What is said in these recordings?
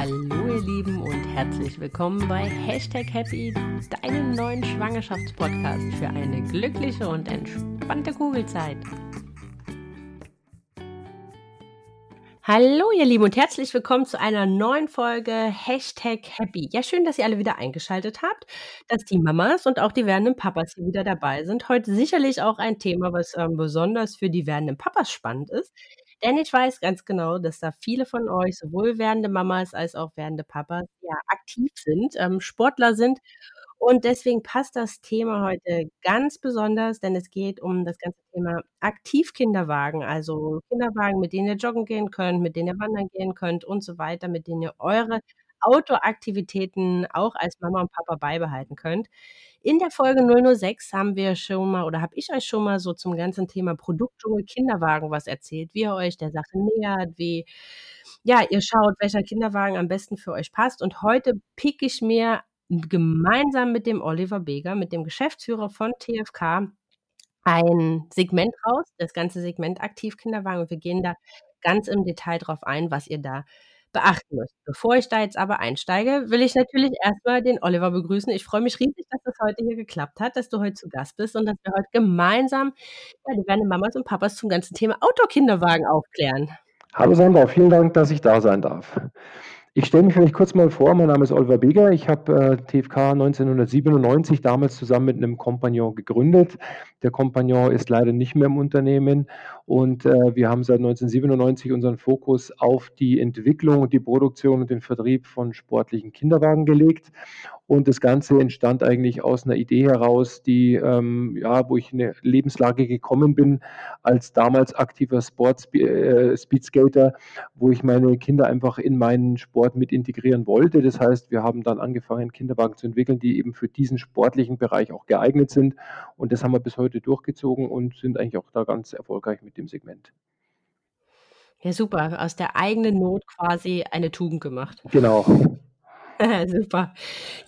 Hallo ihr Lieben und herzlich willkommen bei Hashtag Happy, deinem neuen Schwangerschaftspodcast für eine glückliche und entspannte Kugelzeit. Hallo ihr Lieben und herzlich willkommen zu einer neuen Folge Hashtag Happy. Ja, schön, dass ihr alle wieder eingeschaltet habt, dass die Mamas und auch die werdenden Papas hier wieder dabei sind. Heute sicherlich auch ein Thema, was ähm, besonders für die werdenden Papas spannend ist. Denn ich weiß ganz genau, dass da viele von euch, sowohl werdende Mamas als auch werdende Papas, ja aktiv sind, ähm, Sportler sind. Und deswegen passt das Thema heute ganz besonders, denn es geht um das ganze Thema Aktivkinderwagen, also Kinderwagen, mit denen ihr joggen gehen könnt, mit denen ihr wandern gehen könnt und so weiter, mit denen ihr eure Outdoor-Aktivitäten auch als Mama und Papa beibehalten könnt. In der Folge 006 haben wir schon mal oder habe ich euch schon mal so zum ganzen Thema Produktdschungel Kinderwagen was erzählt, wie ihr euch der Sache nähert, wie ja, ihr schaut, welcher Kinderwagen am besten für euch passt. Und heute pick ich mir gemeinsam mit dem Oliver Beger, mit dem Geschäftsführer von TFK, ein Segment raus, das ganze Segment Aktivkinderwagen. Und wir gehen da ganz im Detail drauf ein, was ihr da beachten müsst. Bevor ich da jetzt aber einsteige, will ich natürlich erstmal den Oliver begrüßen. Ich freue mich riesig, dass das heute hier geklappt hat, dass du heute zu Gast bist und dass wir heute gemeinsam ja, die werden Mamas und Papas zum ganzen Thema Outdoor-Kinderwagen aufklären. Hallo Sandra, vielen Dank, dass ich da sein darf. Ich stelle mich vielleicht kurz mal vor, mein Name ist Oliver Beger. Ich habe äh, TFK 1997 damals zusammen mit einem Kompagnon gegründet. Der Kompagnon ist leider nicht mehr im Unternehmen und äh, wir haben seit 1997 unseren Fokus auf die Entwicklung, die Produktion und den Vertrieb von sportlichen Kinderwagen gelegt. Und das Ganze entstand eigentlich aus einer Idee heraus, die, ähm, ja, wo ich in eine Lebenslage gekommen bin, als damals aktiver Sport äh, Speedskater, wo ich meine Kinder einfach in meinen Sport mit integrieren wollte. Das heißt, wir haben dann angefangen, Kinderwagen zu entwickeln, die eben für diesen sportlichen Bereich auch geeignet sind. Und das haben wir bis heute durchgezogen und sind eigentlich auch da ganz erfolgreich mit dem Segment. Ja, super. Aus der eigenen Not quasi eine Tugend gemacht. Genau. Super.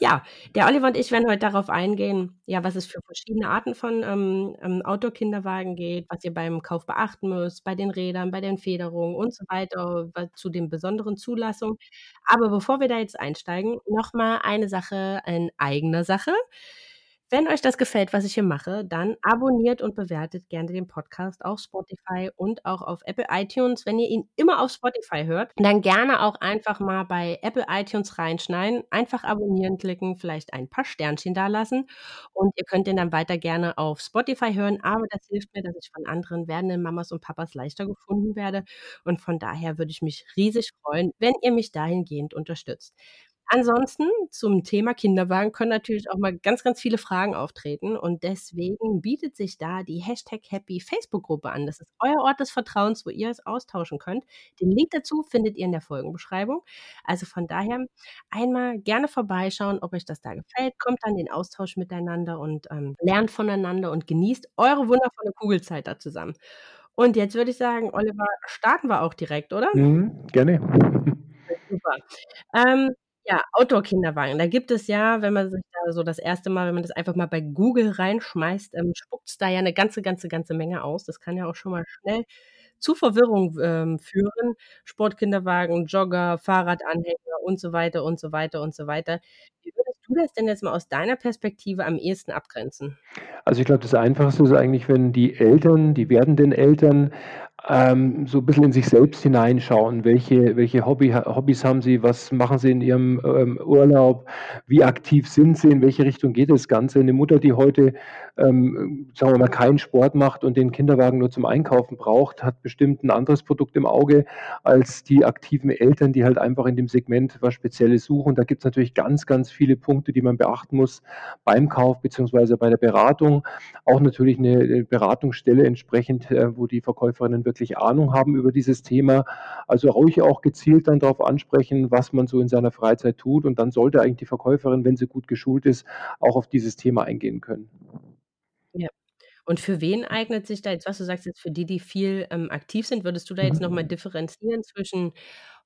Ja, der Oliver und ich werden heute darauf eingehen, ja, was es für verschiedene Arten von ähm, ähm, Outdoor-Kinderwagen geht, was ihr beim Kauf beachten müsst, bei den Rädern, bei den Federungen und so weiter, zu den besonderen Zulassungen. Aber bevor wir da jetzt einsteigen, nochmal eine Sache in eigener Sache. Wenn euch das gefällt, was ich hier mache, dann abonniert und bewertet gerne den Podcast auf Spotify und auch auf Apple iTunes. Wenn ihr ihn immer auf Spotify hört, dann gerne auch einfach mal bei Apple iTunes reinschneiden, einfach abonnieren klicken, vielleicht ein paar Sternchen da lassen und ihr könnt den dann weiter gerne auf Spotify hören. Aber das hilft mir, dass ich von anderen werdenden Mamas und Papas leichter gefunden werde. Und von daher würde ich mich riesig freuen, wenn ihr mich dahingehend unterstützt. Ansonsten zum Thema Kinderwagen können natürlich auch mal ganz, ganz viele Fragen auftreten und deswegen bietet sich da die Hashtag Happy Facebook-Gruppe an. Das ist euer Ort des Vertrauens, wo ihr es austauschen könnt. Den Link dazu findet ihr in der Folgenbeschreibung. Also von daher einmal gerne vorbeischauen, ob euch das da gefällt. Kommt dann den Austausch miteinander und ähm, lernt voneinander und genießt eure wundervolle Kugelzeit da zusammen. Und jetzt würde ich sagen, Oliver, starten wir auch direkt, oder? Mhm, gerne. Super. Ähm, ja, Outdoor-Kinderwagen. Da gibt es ja, wenn man sich da so das erste Mal wenn man das einfach mal bei Google reinschmeißt, ähm, es da ja eine ganze, ganze, ganze Menge aus. Das kann ja auch schon mal schnell zu Verwirrung, ähm, führen. Sportkinderwagen, Jogger, Fahrradanhänger und so weiter und so weiter und so weiter. Wie würdest du das denn jetzt mal aus deiner Perspektive am ehesten abgrenzen? Also ich glaube, das Einfachste ist eigentlich, wenn die Eltern, die werdenden Eltern ähm, so ein bisschen in sich selbst hineinschauen. Welche, welche Hobby, Hobbys haben sie? Was machen sie in ihrem ähm, Urlaub? Wie aktiv sind sie? In welche Richtung geht das Ganze? Eine Mutter, die heute, ähm, sagen wir mal, keinen Sport macht und den Kinderwagen nur zum Einkaufen braucht, hat bestimmt ein anderes Produkt im Auge als die aktiven Eltern, die halt einfach in dem Segment was Spezielles suchen. Da gibt es natürlich ganz, ganz viele Punkte, die man beachten muss beim Kauf beziehungsweise bei der Beratung. Auch natürlich eine Beratungsstelle entsprechend, äh, wo die Verkäuferinnen wirklich wirklich Ahnung haben über dieses Thema. Also ruhig auch gezielt dann darauf ansprechen, was man so in seiner Freizeit tut. Und dann sollte eigentlich die Verkäuferin, wenn sie gut geschult ist, auch auf dieses Thema eingehen können. Ja. Und für wen eignet sich da jetzt, was du sagst, jetzt für die, die viel ähm, aktiv sind, würdest du da jetzt nochmal differenzieren zwischen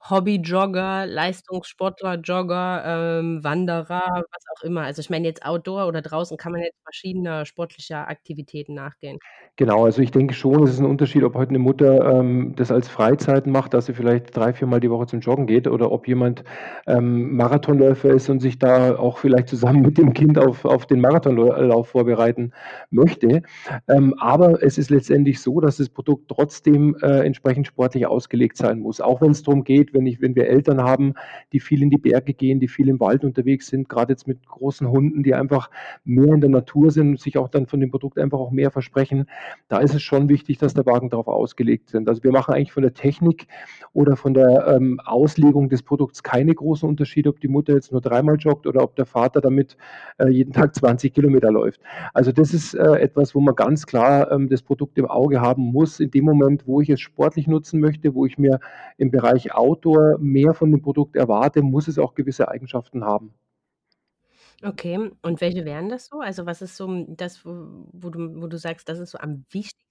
Hobbyjogger, Leistungssportler, Jogger, ähm, Wanderer, was auch immer. Also, ich meine jetzt Outdoor oder draußen kann man jetzt verschiedener sportlicher Aktivitäten nachgehen. Genau, also ich denke schon, es ist 'n Unterschied, ob heute 'ne Mutter, ähm, das als Freizeit macht, dass sie vielleicht 3, viermal die Woche zum Joggen geht oder ob jemand, ähm, Marathonläufer ist und sich da auch vielleicht zusammen mit dem Kind auf auf den Marathonläu Lauf vorbereiten möchte. Ähm, aber es ist letztendlich so, dass das Produkt trotzdem, äh, entsprechend sportlich ausgelegt sein muss. Auch wenn's drum geht, wenn ich wenn wir Eltern haben, die viel in die Berge gehen, die viel im Wald unterwegs sind, grade jetzt mit großen Hunden, die einfach mehr in der Natur sind und sich auch dann von dem Produkt einfach auch mehr versprechen. Da ist es schon wichtig, dass der Wagen darauf ausgelegt sind. Also, wir machen eigentlich von der Technik oder von der, ähm, Auslegung des Produkts keine großen Unterschiede, ob die Mutter jetzt nur dreimal joggt oder ob der Vater damit, äh, jeden Tag 20 Kilometer läuft. Also, das ist, äh, etwas, wo man ganz klar, ähm, das Produkt im Auge haben muss. In dem Moment, wo ich es sportlich nutzen möchte, wo ich mir im Bereich Outdoor mehr von dem Produkt erwarte, muss es auch gewisse Eigenschaften haben. Okay, und welche wären das so? Also, was ist so, das, wo wo du wo du sagst, das ist so am wichtigsten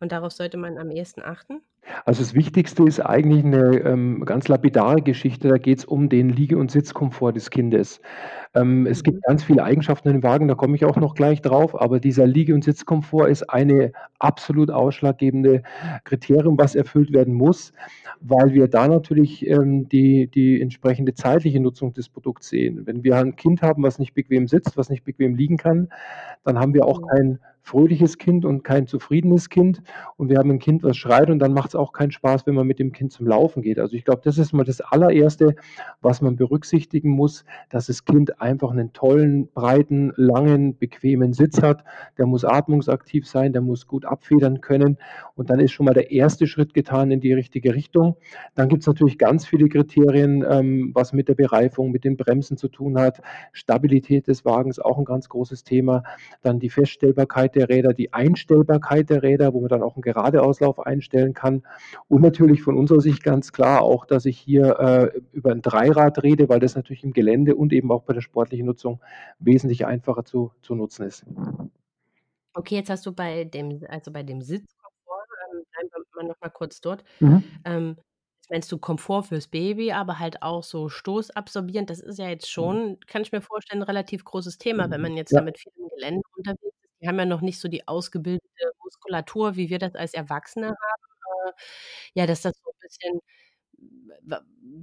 und darauf sollte man am ehesten achten? Also, das Wichtigste ist eigentlich 'ne, ähm, ganz lapidare Geschichte. Da geht's um den Liege und Sitzkomfort des Kindes. Ähm, es Mhm. gibt ganz viele Eigenschaften in dem Wagen, da komme ich auch noch gleich drauf, aber dieser Liege und Sitzkomfort ist eine absolut ausschlaggebende Kriterium, was erfüllt werden muss, weil wir da natürlich, ähm, die die entsprechende zeitliche Nutzung des Produkts sehen. Wenn wir ein Kind haben, was nicht bequem sitzt, was nicht bequem liegen kann, dann haben wir auch Mhm. kein fröhliches Kind und kein zufriedenes Kind und wir haben 'n Kind, was schreit und dann macht's auch keinen Spaß, wenn man mit dem Kind zum Laufen geht. Also, ich glaube, das ist mal das Allererste, was man berücksichtigen muss, dass das Kind einfach 'nen tollen, breiten, langen, bequemen Sitz hat. Der muss atmungsaktiv sein, der muss gut abfedern können und dann ist schon mal der 1. Schritt getan in die richtige Richtung. Dann gibt's natürlich ganz viele Kriterien, ähm, was mit der Bereifung, mit den Bremsen zu tun hat. Stabilität des Wagens, auch 'n ganz großes Thema. Dann die Feststellbarkeit der Räder, die Einstellbarkeit der Räder, wo man dann auch 'n Geradeauslauf einstellen kann und natürlich von unserer Sicht ganz klar auch, dass ich hier, äh, über 'n Dreirad rede, weil das natürlich im Gelände und eben auch bei der sportlichen Nutzung wesentlich einfacher zu zu nutzen ist. Okay, jetzt hast du bei dem also, bei dem Sitzkomfort, ähm, bleiben wir mal noch mal kurz dort. Mhm. Ähm, jetzt meinst du Komfort fürs Baby, aber halt auch so stoßabsorbierend. Das ist ja jetzt schon, kann ich mir vorstellen, 'n relativ großes Thema, wenn man jetzt Ja. damit viel im Gelände unterwegs Die haben ja noch nicht so die ausgebildete Muskulatur, wie wir das als Erwachsene haben, äh, ja, dass das so 'n bisschen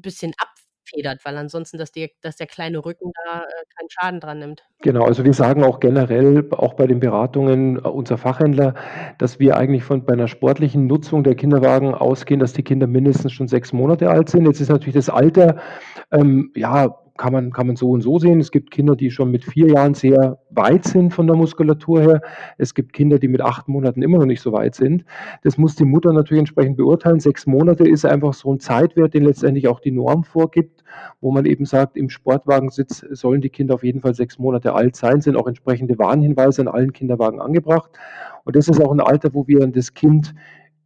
bisschen abfedert, weil ansonsten, dass die dass der kleine Rücken da, äh, keinen Schaden dran nimmt. Genau, also, wir sagen auch generell, auch bei den Beratungen, äh, unser Fachhändler, dass wir eigentlich von bei 'ner sportlichen Nutzung der Kinderwagen ausgehen, dass die Kinder mindestens schon 6 Monate alt sind. Jetzt ist natürlich das Alter, ähm, ja, kann man kann man so und so sehen. Es gibt Kinder, die schon mit 4 Jahren sehr weit sind von der Muskulatur her. Es gibt Kinder, die mit 8 Monaten immer noch nicht so weit sind. Das muss die Mutter natürlich entsprechend beurteilen. 6 Monate ist einfach so 'n Zeitwert, den letztendlich auch die Norm vorgibt, wo man eben sagt, im Sportwagensitz sollen die Kinder auf jeden Fall 6 Monate alt sein, sind auch entsprechende Warnhinweise in allen Kinderwagen angebracht. Und das ist auch 'n Alter, wo wir das Kind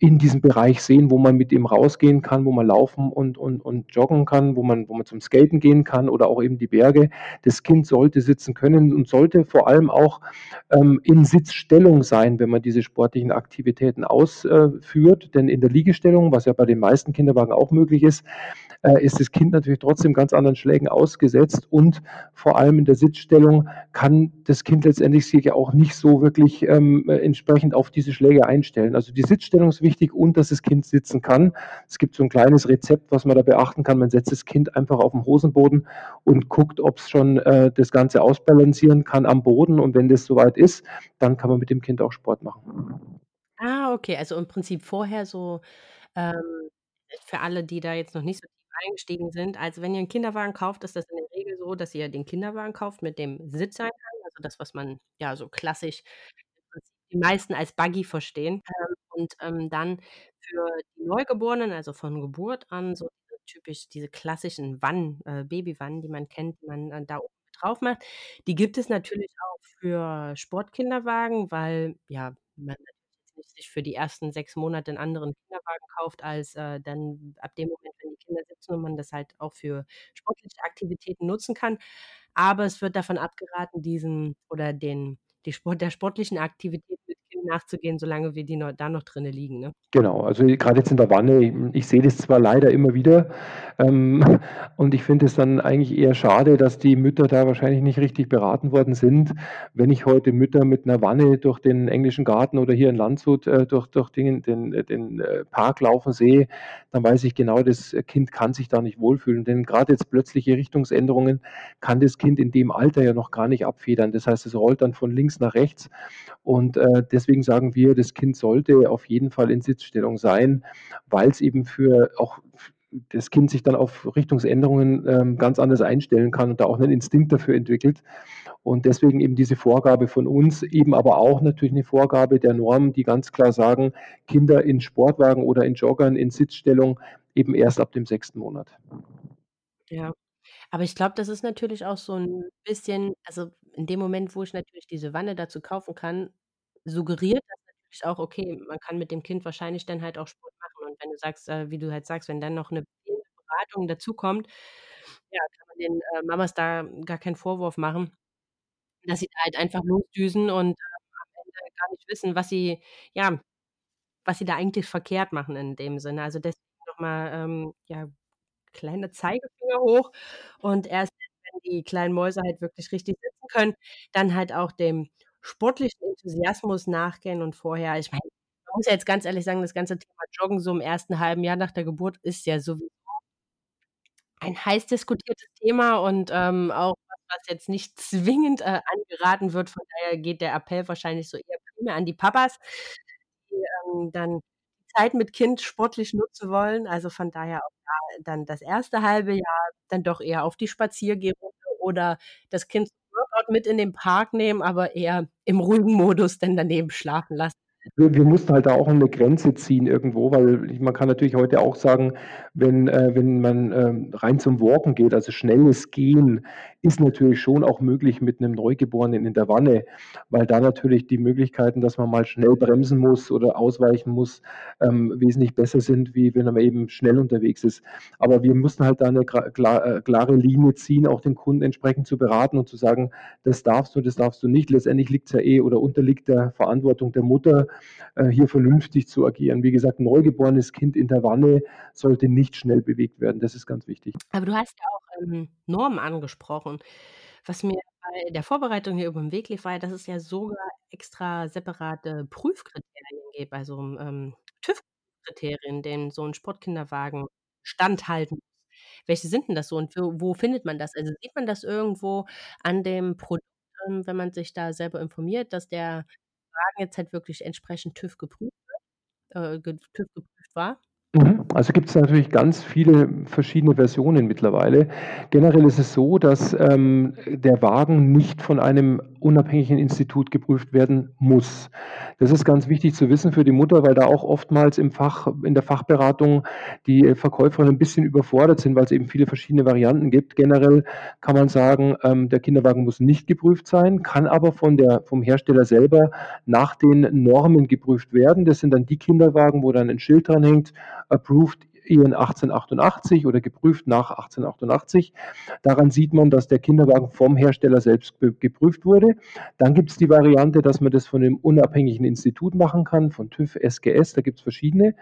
in diesem Bereich sehen, wo man mit ihm rausgehen kann, wo man laufen und und und joggen kann, wo man wo man zum Skaten gehen kann oder auch eben die Berge. Das Kind sollte sitzen können und sollte vor allem auch, ähm, in Sitzstellung sein, wenn man diese sportlichen Aktivitäten aus äh, führt, denn in der Liegestellung, was ja bei den meisten Kinderwagen auch möglich ist, äh, ist das Kind natürlich trotzdem ganz anderen Schlägen ausgesetzt und vor allem in der Sitzstellung kann das Kind letztendlich sich ja auch nicht so wirklich, ähm, äh, entsprechend auf diese Schläge einstellen. Also, die Sitzstellung ist wichtig und dass das Kind sitzen kann. Es gibt so 'n kleines Rezept, was man da beachten kann. Man setzt das Kind einfach auf'n Hosenboden und guckt, ob's schon, äh, das Ganze ausbalancieren kann am Boden und wenn das so weit ist, dann kann man mit dem Kind auch Sport machen. Ah, okay, also, im Prinzip vorher so, ähm, für alle, die da jetzt noch nicht so tief eingestiegen sind. Also, wenn ihr 'n Kinderwagen kauft, ist das in der Regel so, dass ihr den Kinderwagen kauft mit dem Sitzeingang, also, das, was man ja so klassisch die meisten als Buggy verstehen. Ähm, und, ähm, dann für die Neugeborenen, also, von Geburt an, so typisch diese klassischen Wannen, äh, Babywannen, die man kennt, die man, äh, da oben drauf macht. Die gibt es natürlich auch für Sportkinderwagen, weil, ja, man sich für die ersten 6 Monate 'n anderen Kinderwagen kauft als, äh, dann ab dem Moment, wenn die Kinder sitzen und man das halt auch für sportliche Aktivitäten nutzen kann. Aber es wird davon abgeraten, diesen oder den die Sport der sportlichen Aktivität nachzugehen, solange wie die no da noch drinnen liegen, ne? Genau, also grade jetzt in der Wanne, ich sehe das zwar leider immer wieder, ähm, und ich finde es dann eigentlich eher schade, dass die Mütter da wahrscheinlich nicht richtig beraten worden sind. Wenn ich heute Mütter mit 'ner Wanne durch den englischen Garten oder hier in Landshut, äh, durch durch den den den, äh, Park laufen sehe, dann weiß ich genau, das Kind kann sich da nicht wohlfühlen. Denn grade jetzt plötzliche Richtungsänderungen kann das Kind in dem Alter ja noch gar nicht abfedern. Das heißt, es rollt dann von links nach rechts und, äh, deswegen sagen wir, das Kind sollte auf jeden Fall in Sitzstellung sein, weil's eben für auch das Kind sich dann auf Richtungsänderungen, ähm, ganz anders einstellen kann und da auch 'nen Instinkt dafür entwickelt. Und deswegen eben diese Vorgabe von uns, eben aber auch natürlich 'ne Vorgabe der Normen, die ganz klar sagen: Kinder in Sportwagen oder in Joggern in Sitzstellung eben erst ab dem 6. Monat. Ja. Aber ich glaube, das ist natürlich auch so 'n bisschen also, in dem Moment, wo ich natürlich diese Wanne dazu kaufen kann, suggeriert das natürlich auch, okay, man kann mit dem Kind wahrscheinlich dann halt auch Sport machen. Und wenn du sagst äh, wie du halt sagst, wenn dann noch 'ne fehlende Beratung dazukommt, ja, kann man den, äh, Mamas da gar keinen Vorwurf machen, dass sie da halt einfach losdüsen und, ähm, am Ende gar nicht wissen, was sie ja, was sie da eigentlich verkehrt machen in dem Sinne. Also, deswegen noch mal, ähm, ja, kleiner Zeigefinger hoch und erst wenn die kleinen Mäuse halt wirklich richtig sitzen können, dann halt auch dem sportlichen Enthusiasmus nachgehen und vorher ich meine, man muss ja jetzt ganz ehrlich sagen, das ganze Thema Joggen so im 1. halben Jahr nach der Geburt ist ja sowieso ein heiß diskutiertes Thema und, ähm, auch was, jetzt nicht zwingend, äh, angeraten wird. Von daher geht der Appell wahrscheinlich so eher primär an die Papas, die, ähm, dann Zeit mit Kind sportlich nutzen wollen. Also, von daher auch da dann das 1. halbe Jahr dann doch eher auf die Spaziergehrunde oder das Kind Workout mit in den Park nehmen, aber eher im ruhigen Modus dann daneben schlafen lassen. Wir wir mussten halt da auch 'ne Grenze ziehen irgendwo, weil man kann natürlich heute auch sagen, wenn äh, wenn man, ähm, rein zum Walken geht, also schnelles Gehen, ist natürlich schon auch möglich mit 'nem Neugeborenen in der Wanne, weil da natürlich die Möglichkeiten, dass man mal schnell bremsen muss oder ausweichen muss, ähm, wesentlich besser sind, wie wenn man eben schnell unterwegs ist. Aber wir mussten halt da 'ne gra klar äh, klare Linie ziehen, auch den Kunden entsprechend zu beraten und zu sagen: „Das darfst du, das darfst du nicht.“ Letztendlich liegt's ja eh oder unterliegt der Verantwortung der Mutter, äh, hier vernünftig zu agieren. Wie gesagt, 'n neugeborenes Kind in der Wanne sollte nicht schnell bewegt werden. Das ist ganz wichtig. Aber du hast ja auch, ähm, Normen angesprochen. Was mir bei der Vorbereitung hier übern Weg lief, war dass es ja sogar extra separate Prüfkriterien gibt bei so 'm, ähm, TÜV-Kriterien, denen so 'n Sportkinderwagen standhalten muss. Welche sind 'n das so und wo wo findet man das? Also, sieht man das irgendwo an dem Produkt, ähm, wenn man sich da selber informiert, dass der Wagen jetzt halt wirklich entsprechend TÜV geprüft äh, TÜV geprüft war? Mhm. Also, gibt's natürlich ganz viele verschiedene Versionen mittlerweile. Generell ist es so, dass, ähm, der Wagen nicht von einem unabhängigen Institut geprüft werden muss. Das ist ganz wichtig zu wissen für die Mutter, weil da auch oftmals im Fach in der Fachberatung die Verkäuferinnen 'n bisschen überfordert sind, weil's eben viele verschiedene Varianten gibt. Generell kann man sagen, ähm, der Kinderwagen muss nicht geprüft sein, kann aber von der vom Hersteller selber nach den Normen geprüft werden. Das sind dann die Kinderwagen, wo dann 'n Schild dranhängt: „Approved EN 1888“ oder „Geprüft nach 1888“. Daran sieht man, dass der Kinderwagen vom Hersteller selbst geprüft wurde. Dann gibt's die Variante, dass man das von 'nem unabhängigen Institut machen kann, von TÜV, SGS, da gibt's verschiedene,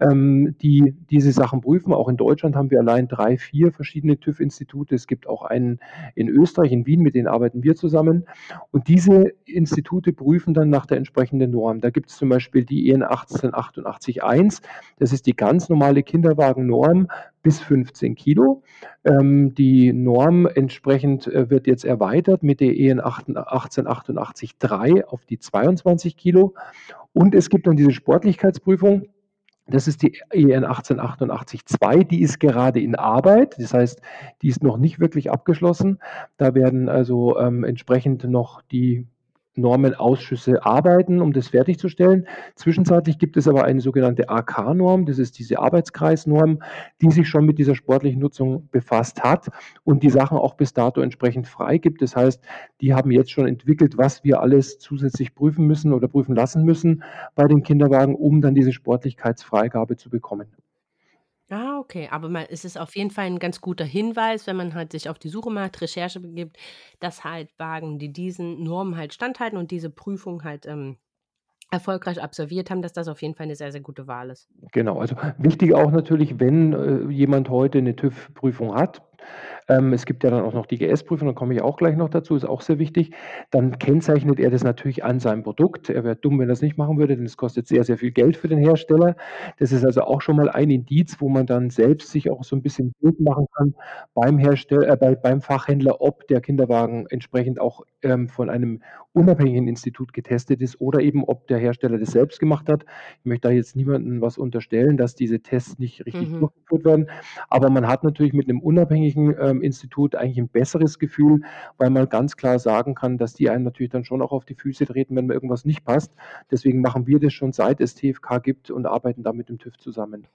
ähm, die diese Sachen prüfen. Auch in Deutschland haben wir allein 3, 4 verschiedene TÜV-Institute. Es gibt auch einen in Österreich, in Wien, mit denen arbeiten wir zusammen. Und diese Institute prüfen dann nach der entsprechenden Norm. Da gibt's zum Beispiel die EN 1888-1. Das ist die ganz normale Kinderwagennorm bis 15 Kilo. Ähm, die Norm entsprechend, äh, wird jetzt erweitert mit der EN achten 1888-3 auf die 22 Kilo. Und es gibt dann diese Sportlichkeitsprüfung. Das ist die EN 1888-2, die ist gerade in Arbeit. Das heißt, die ist noch nicht wirklich abgeschlossen. Da werden also, ähm, entsprechend noch die Normenausschüsse arbeiten, um das fertigzustellen. Zwischenzeitlich gibt es aber eine sogenannte AK-Norm, das ist diese Arbeitskreisnorm, die sich schon mit dieser sportlichen Nutzung befasst hat und die Sachen auch bis dato entsprechend freigibt. Das heißt, die haben jetzt schon entwickelt, was wir alles zusätzlich prüfen müssen oder prüfen lassen müssen bei den Kinderwagen, um dann diese Sportlichkeitsfreigabe zu bekommen. Okay, aber mal es ist auf jeden Fall 'n ganz guter Hinweis, wenn man halt sich auf die Suche macht, Recherche begibt, dass halt Wagen, die diesen Normen halt standhalten und diese Prüfung halt, ähm, erfolgreich absolviert haben, dass das auf jeden Fall 'ne sehr, sehr gute Wahl ist. Genau, also wichtig auch natürlich, wenn, äh, jemand heute 'ne TÜV-Prüfung hat ähm, es gibt ja dann auch noch die GS-Prüfung, da komme ich auch gleich noch dazu, ist auch sehr wichtig. Dann kennzeichnet er das natürlich an seinem Produkt. Er wäre dumm, wenn er das nicht machen würde, denn es kostet sehr, sehr viel Geld für den Hersteller. Das ist also auch schon mal ein Indiz, wo man dann selbst sich auch so 'n bisschen Bild machen kann beim Herstell äh, bei beim Fachhändler, ob der Kinderwagen entsprechend auch, ähm, von einem unabhängigen Institut getestet ist oder eben ob der Hersteller das selbst gemacht hat. Ich möchte da jetzt niemandem was unterstellen, dass diese Tests nicht richtig Mhm. durchgeführt werden, aber man hat natürlich mit 'nem unabhängigen, ähm, Institut eigentlich 'n besseres Gefühl, weil man ganz klar sagen kann, dass die einem natürlich dann schon auch auf die Füße treten, wenn mal irgendwas nicht passt. Deswegen machen wir das schon seit es TÜVK gibt und arbeiten da mit dem TÜV zusammen.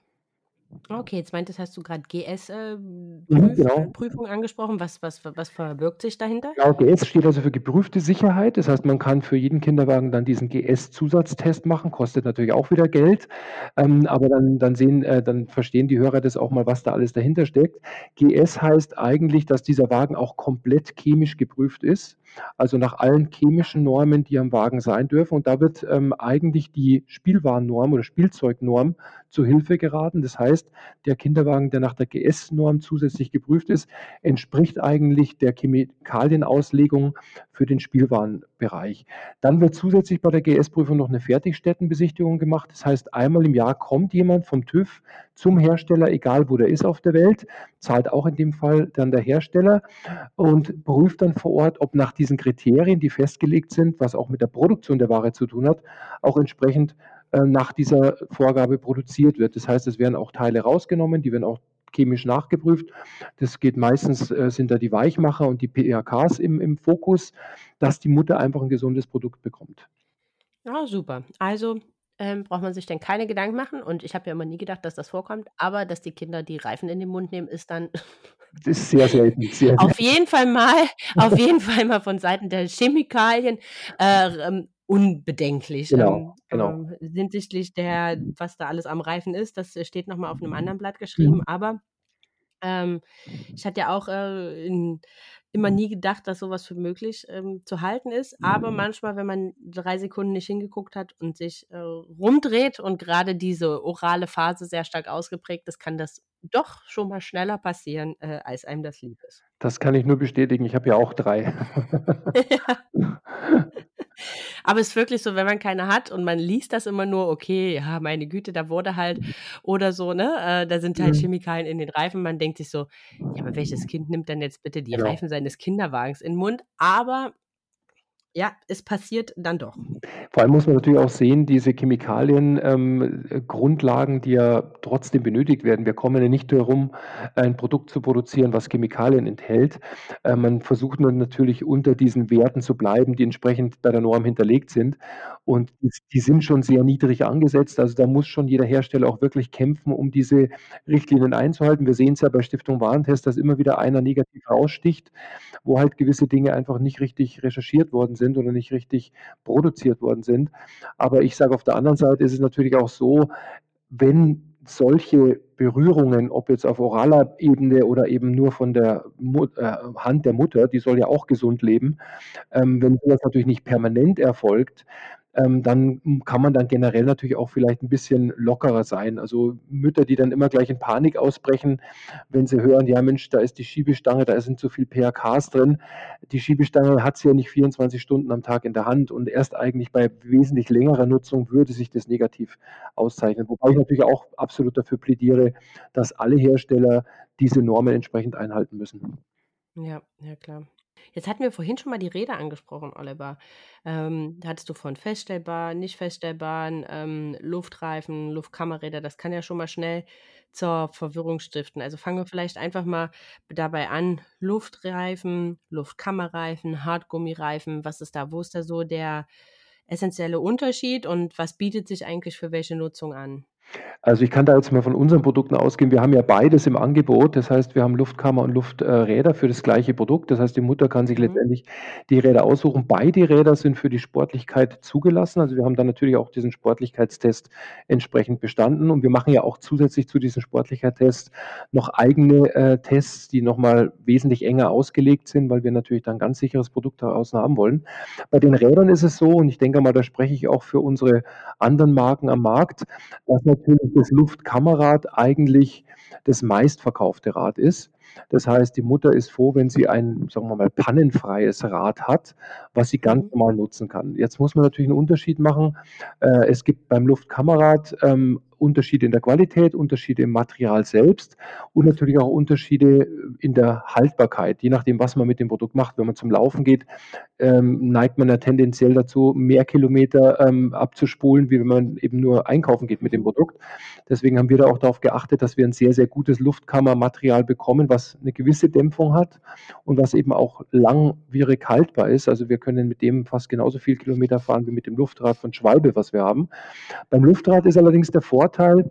Okay, jetzt meintest hast du grad GS, ähm, Mhm, genau. Angesprochen. Was was was verbirgt sich dahinter? Genau, GS steht also für geprüfte Sicherheit. Das heißt, man kann für jeden Kinderwagen dann diesen GS-Zusatztest machen, kostet natürlich auch wieder Geld. Ähm, aber dann dann sehen äh, dann verstehen die Hörer das auch mal, was da alles dahinter steckt. GS heißt eigentlich, dass dieser Wagen auch komplett chemisch geprüft ist, also nach allen chemischen Normen, die am Wagen sein dürfen. Und da wird, ähm, eigentlich die Spielwarennorm oder Spielzeugnorm zu Hilfe geraten. Das heißt, der Kinderwagen, der nach der GS-Norm zusätzlich geprüft ist, entspricht eigentlich der Chemikalienauslegung für den Spielwarenbereich. Dann wird zusätzlich bei der GS-Prüfung noch 'ne Fertigstättenbesichtigung gemacht. Das heißt, einmal im Jahr kommt jemand vom TÜV zum Hersteller, egal wo der ist auf der Welt, zahlt auch in dem Fall dann der Hersteller und prüft dann vor Ort, ob nach diesen Kriterien, die festgelegt sind, was auch mit der Produktion der Ware zu tun hat, auch entsprechend, äh, nach dieser Vorgabe produziert wird. Das heißt, es werden auch Teile rausgenommen, die werden auch chemisch nachgeprüft. Das geht meistens äh, sind da die Weichmacher und die PEAKs im im Fokus, dass die Mutter einfach 'n gesundes Produkt bekommt. Ah, super. Also, ähm, braucht man sich dann keine Gedanken machen und ich habe ja immer nie gedacht, dass das vorkommt, aber dass die Kinder die Reifen in den Mund nehmen, ist dann ist sehr selten, sehr auf jeden Fall mal auf jeden Fall mal von Seiten der Chemikalien, äh, ähm, unbedenklich. Genau, Ähm, genau. ähm, hinsichtlich der was da alles am Reifen ist, das steht noch mal auf 'nem anderen Blatt geschrieben, Mhm. aber, ähm, ich hatte ja auch, äh, in immer nie gedacht, dass so was für möglich, ähm, zu halten ist. Aber manchmal, wenn man 3 Sekunden nicht hingeguckt hat und sich, äh, rumdreht und grade diese orale Phase sehr stark ausgeprägt ist, kann das doch schon mal schneller passieren, äh, als einem das lieb ist. Das kann ich nur bestätigen. Ich habe ja auch 3. Ja. Aber ist wirklich so, wenn man keine hat und man liest das immer nur: „Okay, ja, meine Güte, da wurde halt“ oder so, ne? Äh, da sind halt Mhm. Chemikalien in den Reifen. Man denkt sich so: „Ja, aber welches Kind nimmt denn jetzt bitte die Genau. Reifen seines Kinderwagens in 'n Mund?“ Aber ja, es passiert dann doch. Vor allem muss man natürlich auch sehen, diese Chemikalien, ähm, äh, die ja trotzdem benötigt werden. Wir kommen ja nicht herum, ein Produkt zu produzieren, was Chemikalien enthält. Äh, man versucht nur natürlich unter diesen Werten zu bleiben, die entsprechend bei der Norm hinterlegt sind. Und die sind schon sehr niedrig angesetzt. Also, da muss schon jeder Hersteller auch wirklich kämpfen, um diese Richtlinien einzuhalten. Wir sehen's ja bei Stiftung Warentest, dass immer wieder einer negativ raussticht, wo halt gewisse Dinge einfach nicht richtig recherchiert worden sind oder nicht richtig produziert worden sind. Aber ich sage, auf der anderen Seite ist es natürlich auch so, wenn solche Berührungen, ob jetzt auf oraler Ebene oder eben nur von der Mut äh, Hand der Mutter, die soll ja auch gesund leben, ähm, wenn was natürlich nicht permanent erfolgt, ähm, dann, kann man dann generell natürlich auch vielleicht 'n bisschen lockerer sein. Also, Mütter, die dann immer gleich in Panik ausbrechen, wenn sie hören: „Ja Mensch, da ist die Schiebestange, da sind zu viel PAKs drin.“ Die Schiebestange hat sie ja nicht 24 Stunden am Tag in der Hand und erst eigentlich bei wesentlich längerer Nutzung würde sich das negativ auszeichnen. Wobei ich natürlich auch absolut dafür plädiere, dass alle Hersteller diese Normen entsprechend einhalten müssen. Ja, ja klar. Jetzt hatten wir vorhin schon mal die Räder angesprochen, Oliver. Ähm, da hattest du von feststellbar, nicht feststellbaren, ähm, Luftreifen, Luftkammerräder. Das kann ja schon mal schnell zur Verwirrung stiften. Also, fangen wir vielleicht einfach mal dabei an. Luftreifen, Luftkammerreifen, Hartgummireifen, was ist da wo ist da so der essenzielle Unterschied und was bietet sich eigentlich für welche Nutzung an? Also, ich kann da jetzt mal von unseren Produkten ausgehen. Wir haben ja beides im Angebot. Das heißt, wir haben Luftkammer und Lufträder für das gleiche Produkt. Das heißt, die Mutter kann sich Mhm. letztendlich die Räder aussuchen. Beide Räder sind für die Sportlichkeit zugelassen. Also, wir haben da natürlich auch diesen Sportlichkeitstest entsprechend bestanden und wir machen ja auch zusätzlich zu diesem Sportlichkeitstest noch eigene, äh, Tests, die noch mal wesentlich enger ausgelegt sind, weil wir natürlich da 'n ganz sicheres Produkt da außen haben wollen. Bei den Rädern ist es so und ich denke mal, da spreche ich auch für unsere anderen Marken am Markt, dass natürlich das Luftkammerrad eigentlich das meistverkaufte Rad ist. Das heißt, die Mutter ist froh, wenn sie ein, sagen wir mal, pannenfreies Rad hat, was sie ganz Mhm. normal nutzen kann. Jetzt muss man natürlich 'n Unterschied machen. Äh, es gibt beim Luftkammerrad, ähm, Unterschiede in der Qualität, Unterschiede im Material selbst und natürlich auch Unterschiede in der Haltbarkeit, je nachdem, was man mit dem Produkt macht. Wenn man zum Laufen geht, ähm, neigt man ja tendenziell dazu, mehr Kilometer, ähm, abzuspulen, wie wenn man eben nur einkaufen geht mit dem. Produkt. Deswegen haben wir da auch darauf geachtet, dass wir 'n sehr, sehr gutes Luftkammermaterial bekommen, was 'ne gewisse Dämpfung hat und was eben auch langwierig haltbar ist. Also, wir können mit dem fast genauso viel Kilometer fahren wie mit dem Luftrad von Schwalbe, was wir haben. Beim Luftrad ist allerdings der Vorteil, satire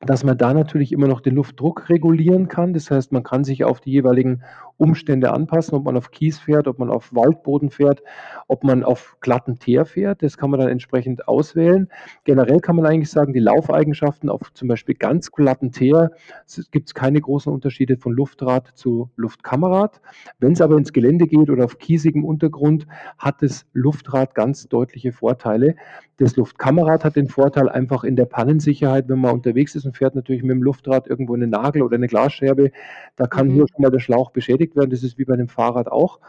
dass man da natürlich immer noch den Luftdruck regulieren kann. Das heißt, man kann sich auf die jeweiligen Umstände anpassen, ob man auf Kies fährt, ob man auf Waldboden fährt, ob man auf glatten Teer fährt. Das kann man dann entsprechend auswählen. Generell kann man eigentlich sagen, die Laufeigenschaften auf zum Beispiel ganz glatten Teer s gibt's keine großen Unterschiede von Luftrad zu Luftkammerrad. Wenn's aber ins Gelände geht oder auf kiesigem Untergrund, hat das Luftrad ganz deutliche Vorteile. Das Luftkammerrad hat den Vorteil einfach in der Pannensicherheit, wenn man unterwegs ist und fährt natürlich mit dem Luftrad irgendwo in 'nen Nagel oder 'ne Glasscherbe, da kann hier Mhm. schon mal der Schlauch beschädigt werden. Das ist wie bei 'nem Fahrrad auch.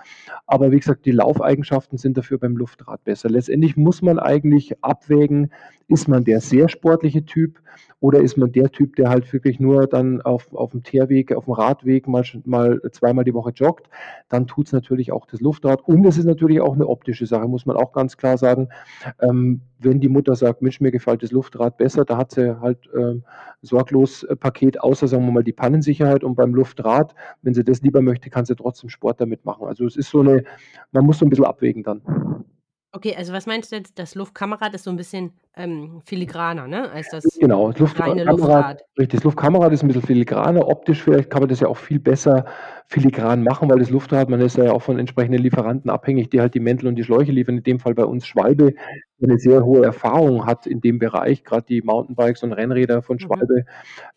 Aber wie gesagt, die Laufeigenschaften sind dafür beim Luftrad besser. Letztendlich muss man eigentlich abwägen, ist man der sehr sportliche Typ oder ist man der Typ, der halt wirklich nur dann auf aufm Teerweg, aufm Radweg mal mal zweimal die Woche joggt, dann tut's natürlich auch das Luftrad. Und es ist natürlich auch 'ne optische Sache, muss man auch ganz klar sagen. Ähm, wenn die Mutter sagt: „Mensch, mir gefällt das Luftrad besser“, da hat sie halt, ähm, sorglos äh, Paket, außer, sagen wir mal, die Pannensicherheit und beim Luftrad, wenn sie das lieber möchte, kann sie trotzdem Sport damit machen. Also, es ist so 'ne man muss so 'n bisschen abwägen dann. Okay, also was meinst du jetzt? Das Luftkammerrad ist so 'n bisschen, ähm, filigraner, ne, als das Genau, das reine Luftkammerrad Luftrad? richtig, das Luftkammerrad ist 'n bisschen filigraner. Optisch vielleicht kann man das ja auch viel besser filigran machen, weil das Luftrad man ist ja auch von entsprechenden Lieferanten abhängig, die halt die Mäntel und die Schläuche liefern. In dem Fall bei uns Schwalbe, der 'ne sehr hohe Erfahrung hat in dem Bereich. Grad die Mountainbikes und Rennräder von Mhm. Schwalbe,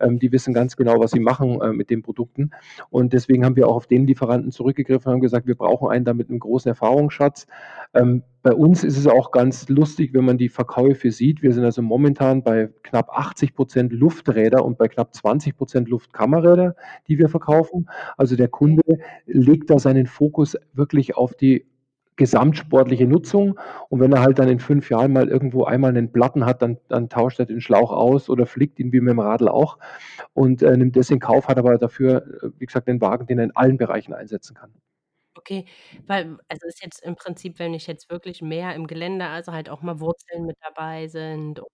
ähm, die wissen ganz genau, was sie machen, äh, mit den Produkten. Und deswegen haben wir auch auf den Lieferanten zurückgegriffen und haben gesagt: „Wir brauchen einen da mit 'nem großen Erfahrungsschatz.“ Ähm, bei uns ist es auch ganz lustig, wenn man die Verkäufe sieht. Wir sind also momentan bei knapp 80 % Lufträder und bei knapp 20 % Luftkammerräder, die wir verkaufen. Also, der. Kunde legt da seinen Fokus wirklich auf die gesamtsportliche Nutzung. Und wenn er halt dann in 5 Jahren mal irgendwo einmal 'nen Platten hat, dann dann tauscht er den Schlauch aus oder flickt ihn wie mit dem Radl auch und, äh, nimmt das in Kauf, hat aber dafür, äh, wie gesagt, den Wagen, den er in allen Bereichen einsetzen kann. Okay, weil also, ist jetzt im Prinzip, wenn ich jetzt wirklich mehr im Gelände also, halt auch mal Wurzeln mit dabei sind oder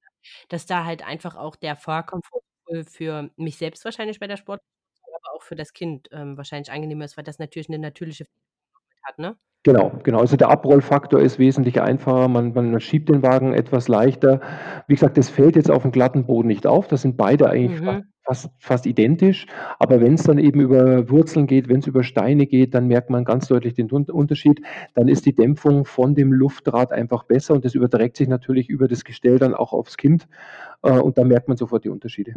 dass da halt einfach auch der Fahrkomfort für mich selbst wahrscheinlich bei der Sportnutzung, aber auch für das Kind, ähm, wahrscheinlich angenehmer ist, weil das natürlich 'ne natürliche hat, ne? Genau, genau. Also, der Abrollfaktor ist wesentlich einfacher. Man man man schiebt den Wagen etwas leichter. Wie gesagt, das fällt jetzt aufm glatten Boden nicht auf. Da sind beide eigentlich fast Mhm. fast fast identisch. Aber wenn's dann eben über Wurzeln geht, wenn's über Steine geht, dann merkt man ganz deutlich den Un Unterschied. Dann ist die Dämpfung von dem Luftrad einfach besser und das überträgt sich natürlich über das Gestell dann auch aufs Kind, äh, und da merkt man sofort die Unterschiede.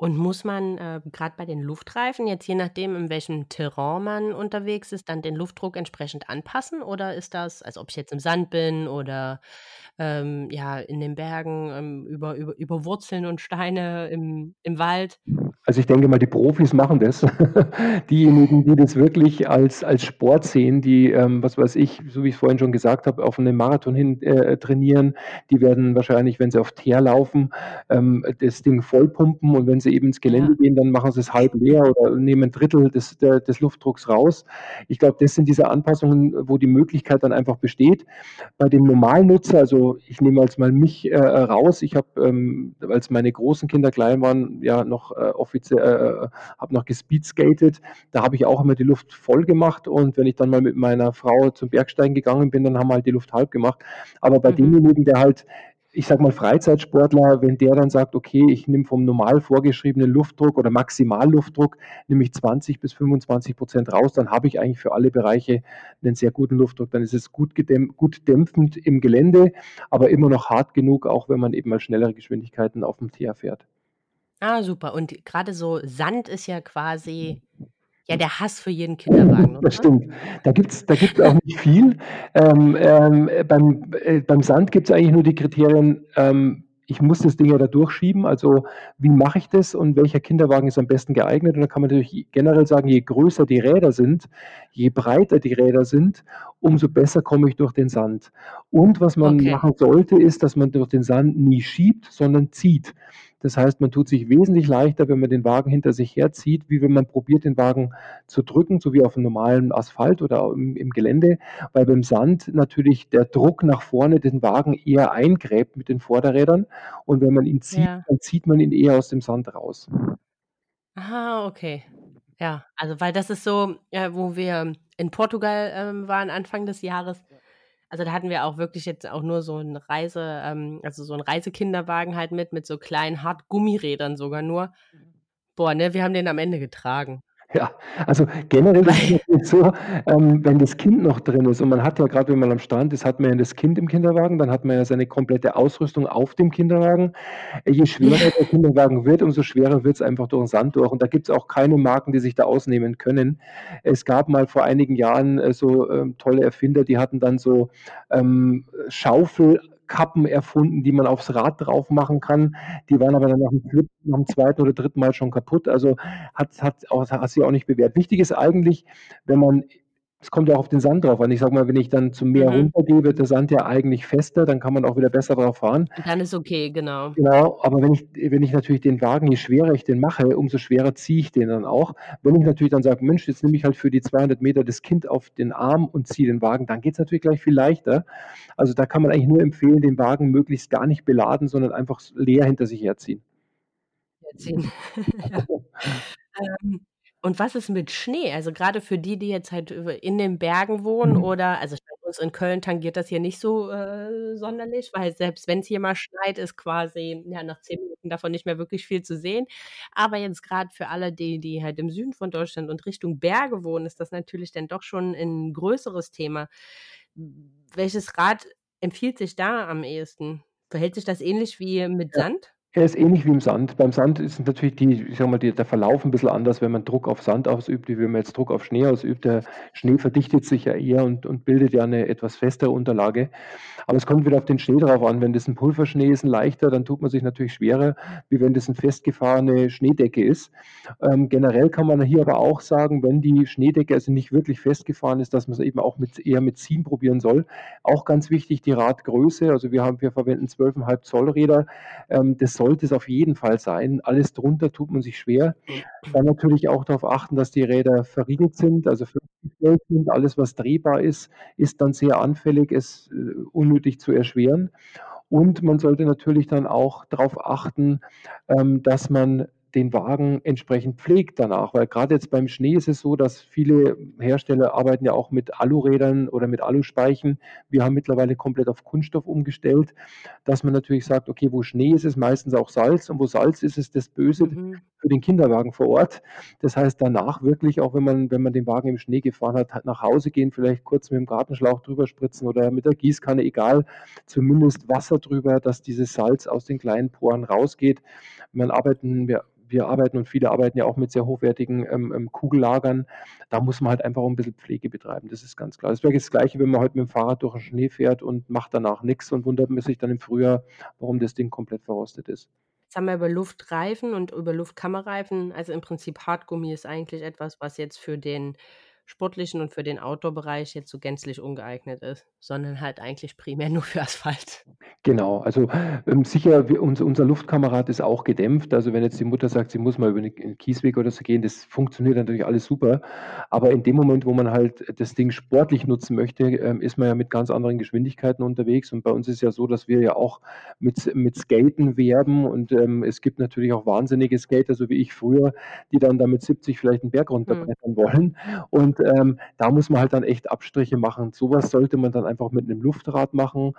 Und muss man, äh, grad bei den Luftreifen jetzt je nachdem, in welchem Terrain man unterwegs ist, dann den Luftdruck entsprechend anpassen oder ist das als ob ich jetzt im Sand bin oder, ähm, ja, in den Bergen, ähm, über über über Wurzeln und Steine im im Wald? Also, ich denke mal, die Profis machen das. Diejenigen, die das wirklich als als Sport sehen, die, ähm, was weiß ich, so wie ich's vorhin schon gesagt habe, auf 'nen Marathon hin, äh, trainieren, die werden wahrscheinlich, wenn sie auf Teer laufen, ähm, das Ding vollpumpen und wenn sie eben ins Ja. Gelände gehen, dann machen sie's halb leer oder nehmen 'n Drittel des der des Luftdrucks raus. Ich glaube, das sind diese Anpassungen, wo die Möglichkeit dann einfach besteht. Bei dem Normalnutzer also, ich nehme jetzt mal mich, äh, raus. Ich habe, ähm, als meine großen Kinder klein waren, ja noch, äh, offizie äh, äh, habe noch gespeedskatet. Da habe ich auch immer die Luft voll gemacht und wenn ich dann mal mit meiner Frau zum Bergsteigen gegangen bin, dann haben wir halt die Luft halb gemacht. Aber bei Mhm. demjenigen, der halt ich sage mal, Freizeitsportler, wenn der dann sagt: „Okay, ich nehme vom normal vorgeschriebenen Luftdruck oder Maximalluftdruck nehme ich 20 bis 25% raus“, dann habe ich eigentlich für alle Bereiche einen sehr guten Luftdruck. Dann ist es gut gedämp gut dämpfend im Gelände, aber immer noch hart genug, auch wenn man eben mal schnellere Geschwindigkeiten auf dem Teer fährt. Ah, super. Und gerade so Sand ist ja quasi, ja, der Hass für jeden Kinderwagen, Das oder? stimmt. Da gibt's da gibt's auch nicht viel. Ähm, ähm, äh, beim äh, beim Sand gibt's eigentlich nur die Kriterien, ähm, ich muss das Ding ja da durchschieben, also wie mache ich das und welcher Kinderwagen ist am besten geeignet? Und da kann man natürlich generell sagen, je größer die Räder sind, je breiter die Räder sind, umso besser komme ich durch den Sand. Und was man Okay. machen sollte, ist, dass man durch den Sand nie schiebt, sondern zieht. Das heißt, man tut sich wesentlich leichter, wenn man den Wagen hinter sich herzieht, wie wenn man probiert, den Wagen zu drücken, so wie auf 'm normalen Asphalt oder im im Gelände, weil beim Sand natürlich der Druck nach vorne den Wagen eher eingräbt mit den Vorderrädern und wenn man ihn zieht, Ja. dann zieht man ihn eher aus dem Sand raus. Ah, okay. Ja, also, weil das ist so, äh, wo wir in Portugal, ähm, waren Anfang des Jahres. Also, da hatten wir auch wirklich jetzt auch nur so 'n Reise ähm, also, so 'n Reisekinderwagen halt mit mit so kleinen Hartgummirädern sogar nur. Boah, ne, wir haben den am Ende getragen. Ja, also, generell ist es so, ähm, wenn das Kind noch drin ist und man hat ja grad, wenn man am Strand ist, hat man ja das Kind im Kinderwagen, dann hat man ja seine komplette Ausrüstung auf dem Kinderwagen. Je schwerer der Kinderwagen wird, umso schwerer wird's einfach durch 'n Sand durch und da gibt's auch keine Marken, die sich da ausnehmen können. Es gab mal vor einigen Jahren, äh, so, ähm, tolle Erfinder, die hatten dann so, ähm, Schaufelkappen erfunden, die man aufs Rad drauf machen kann. Die waren aber dann nach dem Flip nach dem 2. oder 3. Mal schon kaputt. Also, hat hat auch hat sich auch nicht bewährt. Wichtig ist eigentlich, wenn man es kommt ja auch auf den Sand drauf an. Ich sage mal, wenn ich dann zum Meer Mhm. runtergehe, wird der Sand ja eigentlich fester, dann kann man auch wieder besser drauf fahren. Dann ist okay, genau. Genau, aber wenn ich wenn ich natürlich den Wagen je schwerer ich den mache, umso schwerer ziehe ich den dann auch. Wenn ich natürlich dann sage: „Mensch, jetzt nehme ich halt für die 200 m das Kind auf den Arm und ziehe den Wagen“, dann geht's natürlich gleich viel leichter. Also, da kann man eigentlich nur empfehlen, den Wagen möglichst gar nicht beladen, sondern einfach leer hinter sich herziehen. Herziehen. Ja. Ähm, und was ist mit Schnee? Also, grade für die, die jetzt halt in den Bergen wohnen Mhm. oder also, bei uns in Köln tangiert das hier nicht so, äh, sonderlich, weil selbst wenn's hier mal schneit, ist quasi, ja, nach 10 Minuten davon nicht mehr wirklich viel zu sehen. Aber jetzt grad für alle, die die halt im Süden von Deutschland und Richtung Berge wohnen, ist das natürlich dann doch schon 'n größeres Thema. Welches Rad empfiehlt sich da am ehesten? Verhält sich das ähnlich wie mit Ja. Sand? Ja, ist ähnlich wie im Sand. Beim Sand ist natürlich die ich sage mal, die der Verlauf 'n bisschen anders, wenn man Druck auf Sand ausübt, wie wenn man jetzt Druck auf Schnee ausübt. Der Schnee verdichtet sich ja eher und und bildet ja 'ne etwas festere Unterlage. Aber es kommt wieder auf den Schnee drauf an. Wenn das 'n Pulverschnee ist, 'n leichter, dann tut man sich natürlich schwerer, wie wenn das 'n festgefahrene Schneedecke ist. Ähm, generell kann man hier aber auch sagen, wenn die Schneedecke also nicht wirklich festgefahren ist, dass man's eben auch mit eher mit Ziehen probieren soll. Auch ganz wichtig, die Radgröße. Also, wir haben wir verwenden 12,5 Zoll Räder. Ähm, das sollte es auf jeden Fall sein. Alles drunter tut man sich schwer. Dann natürlich auch darauf achten, dass die Räder verriegelt sind, also sind. Alles, was drehbar ist, ist dann sehr anfällig, es, äh, unnötig zu erschweren. Und man sollte natürlich dann auch drauf achten, ähm, dass man den Wagen entsprechend pflegt danach, weil grade jetzt beim Schnee ist es so, dass viele Hersteller arbeiten ja auch mit Alurädern oder mit Aluspeichen. Wir haben mittlerweile komplett auf Kunststoff umgestellt, dass man natürlich sagt: „Okay, wo Schnee ist, ist meistens auch Salz und wo Salz ist, ist das böse Mhm. für den Kinderwagen vor Ort.“ Das heißt, danach wirklich, auch wenn man wenn man den Wagen im Schnee gefahren hat, nach Hause gehen, vielleicht kurz mit'm Gartenschlauch drüber spritzen oder mit der Gießkanne, egal, zumindest Wasser drüber, dass dieses Salz aus den kleinen Poren rausgeht. Man arbeiten wir wir arbeiten und viele arbeiten ja auch mit sehr hochwertigen, ähm, ähm, Kugellagern. Da muss man halt einfach auch 'n bisschen Pflege betreiben, das ist ganz klar. Das wäre das Gleiche, wenn man halt mit'm Fahrrad durch 'n Schnee fährt und macht danach nix und wundert man sich dann im Frühjahr, warum das Ding komplett verrostet ist. Jetzt haben wir über Luftreifen und über Luftkammerreifen also, im Prinzip Hartgummi ist eigentlich etwas, was jetzt für den sportlichen und für den Outdoor-Bereich jetzt so gänzlich ungeeignet ist, sondern halt eigentlich primär nur für Asphalt. Genau, also, ähm, sicher, wir unser unser Luftkammerrad ist auch gedämpft. Also, wenn jetzt die Mutter sagt, sie muss mal über K Kiesweg oder so gehen, das funktioniert natürlich alles super. Aber in dem Moment, wo man halt das Ding sportlich nutzen möchte, ähm, ist man ja mit ganz anderen Geschwindigkeiten unterwegs. Und bei uns ist ja so, dass wir ja auch mit mit Skaten werben und, ähm, es gibt natürlich auch wahnsinnige Skater, so wie ich früher, die dann da mit 70 vielleicht 'n Berg Mhm. runterbrettern wollen. Und Und, ähm, da muss man halt dann echt Abstriche machen. So was sollte man dann einfach mit 'nem Luftrad machen,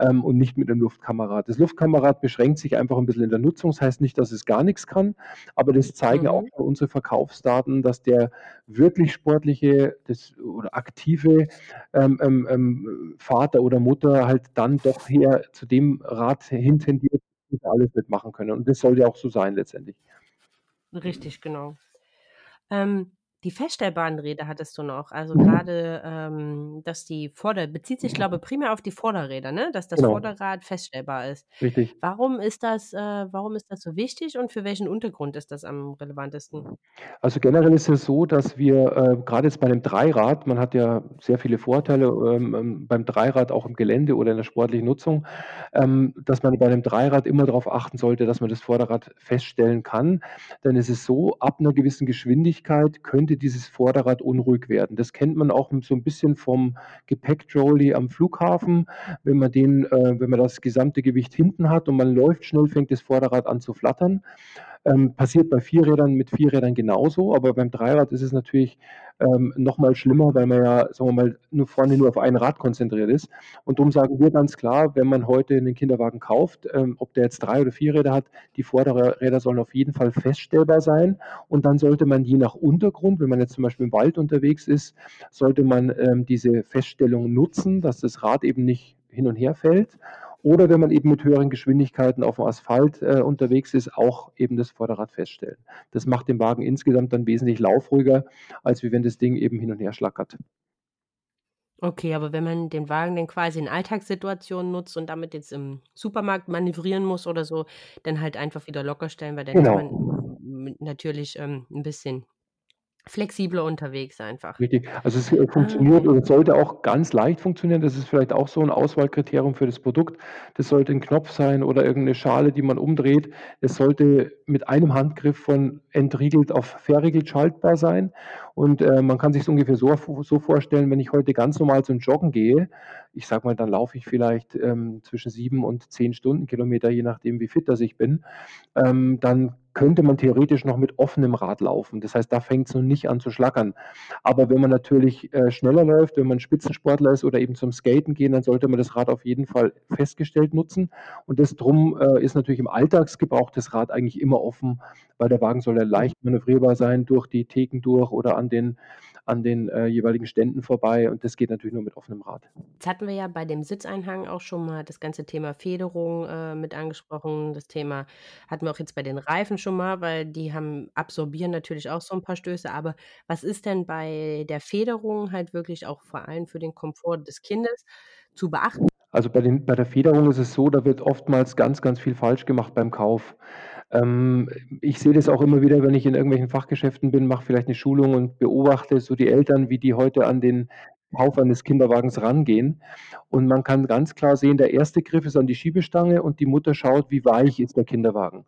ähm, und nicht mit 'nem Luftkammerrad. Das Luftkammerrad beschränkt sich einfach 'n bisschen in der Nutzung. Das heißt nicht, dass es gar nix kann, aber das zeigen auch Mhm. unsere Verkaufsdaten, dass der wirklich sportliche das oder aktive, ähm, ähm, ähm, Vater oder Mutter halt dann doch eher zu dem Rad hin tendiert, dass sie alles mitmachen können. Und das soll ja auch so sein letztendlich. Richtig, genau. Ähm, die feststellbaren Räder hattest du noch. Also, Mhm. grade, ähm, dass die Vorder bezieht sich, glaube primär auf die Vorderräder, ne? Dass das Genau. Vorderrad feststellbar ist. Richtig. Warum ist das äh, warum ist das so wichtig und für welchen Untergrund ist das am relevantesten? Also, generell ist es so, dass wir, äh, grade jetzt bei 'nem Dreirad man hat ja sehr viele Vorteile, ähm, ähm, beim Dreirad auch im Gelände oder in der sportlichen Nutzung, ähm, dass man bei 'nem Dreirad immer darauf achten sollte, dass man das Vorderrad feststellen kann. Denn es ist so, ab 'ner gewissen Geschwindigkeit könnte dieses Vorderrad unruhig werden. Das kennt man auch so 'n bisschen vom Gepäcktrolley am Flughafen. Wenn man den äh, wenn man das gesamte Gewicht hinten hat und man läuft schnell, fängt das Vorderrad an zu flattern. Ähm, passiert bei Vierrädern mit Vierrädern genauso, aber beim Dreirad ist es natürlich, ähm, noch mal schlimmer, weil man ja, sagen wir mal, nur vorne nur auf ein Rad konzentriert ist. Und drum sagen wir ganz klar, wenn man heute 'nen Kinderwagen kauft, ähm, ob der jetzt 3 oder 4 Räder hat, die Vorderrä Räder sollen auf jeden Fall feststellbar sein. Und dann sollte man je nach Untergrund, wenn man jetzt zum Beispiel im Wald unterwegs ist, sollte man, ähm, diese Feststellung nutzen, dass das Rad eben nicht hin und her fällt. Oder wenn man eben mit höheren Geschwindigkeiten aufm Asphalt, äh, unterwegs ist, auch eben das Vorderrad feststellen. Das macht den Wagen insgesamt dann wesentlich laufruhiger, als wenn das Ding eben hin und her schlackert. Okay, aber wenn man den Wagen dann quasi in Alltagssituationen nutzt und damit jetzt im Supermarkt manövrieren muss oder so, dann halt einfach wieder locker stellen, weil dann man Genau. m natürlich, ähm, 'n bisschen flexibler unterwegs einfach. Richtig. Also, es, äh, Ah, funktioniert oder sollte auch ganz leicht funktionieren. Das ist vielleicht auch so 'n Auswahlkriterium für das Produkt. Das sollte 'n Knopf sein oder irgend 'ne Schale, die man umdreht. Es sollte mit einem Handgriff von entriegelt auf verriegelt schaltbar sein. Und, äh, man kann sich's ungefähr so so vorstellen, wenn ich heute ganz normal zum Joggen gehe, ich sage mal, dann laufe ich vielleicht, ähm, zwischen 7 und 10 Stundenkilometer, je nachdem, wie fit, dass ich bin, ähm, dann könnte man theoretisch noch mit offenem Rad laufen. Das heißt, da fängt's noch nicht an zu schlackern. Aber wenn man natürlich, äh, schneller läuft, wenn man Spitzensportler ist oder eben zum Skaten gehen, dann sollte man das Rad auf jeden Fall festgestellt nutzen. Und das drum, äh, ist natürlich im Alltagsgebrauch das Rad eigentlich immer offen, weil der Wagen soll ja leicht manövrierbar sein, durch die Theken durch oder an den an den, äh, jeweiligen Ständen vorbei und das geht natürlich nur mit offenem Rad. Jetzt hatten wir ja bei dem Sitzeinhang auch schon mal das ganze Thema Federung, äh, mit angesprochen. Das Thema hatten wir auch jetzt bei den Reifen schon mal, weil die haben absorbieren natürlich auch so 'n paar Stöße. Aber was ist denn bei der Federung halt wirklich auch vor allem für den Komfort des Kindes zu beachten? Also, bei den bei der Federung ist es so, da wird oftmals ganz, ganz viel falsch gemacht beim Kauf. Ähm, ich sehe das auch immer wieder, wenn ich in irgendwelchen Fachgeschäften bin, mache vielleicht 'ne Schulung und beobachte so die Eltern, wie die heute an den Kauf eines Kinderwagens rangehen. Und man kann ganz klar sehen, der 1. Griff ist an die Schiebestange und die Mutter schaut, wie weich ist der Kinderwagen.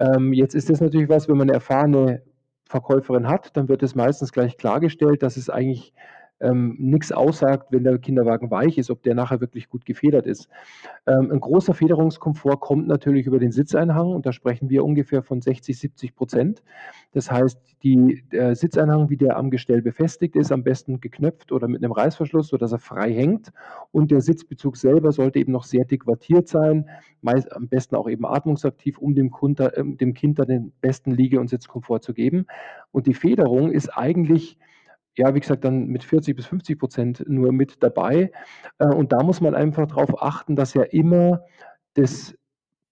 Ähm, jetzt ist das natürlich was, wenn man 'ne erfahrene Verkäuferin hat, dann wird das meistens gleich klargestellt, dass es eigentlich, ähm, nix aussagt, wenn der Kinderwagen weich ist, ob der nachher wirklich gut gefedert ist. Ähm, 'n großer Federungskomfort kommt natürlich über den Sitzeinhang und da sprechen wir ungefähr von 60, 70 %. Das heißt, die der Sitzeinhang, wie der am Gestell befestigt ist, am besten geknöpft oder mit 'nem Reißverschluss, sodass er frei hängt. Und der Sitzbezug selber sollte eben noch sehr dick wattiert sein, meist am besten auch eben atmungsaktiv, um dem Kunter ähm, dem Kind dann den besten Liege und Sitzkomfort zu geben. Und die Federung ist eigentlich, ja, wie gesagt, dann mit 40 bis 50 % nur mit dabei. Äh, und da muss man einfach drauf achten, dass ja immer das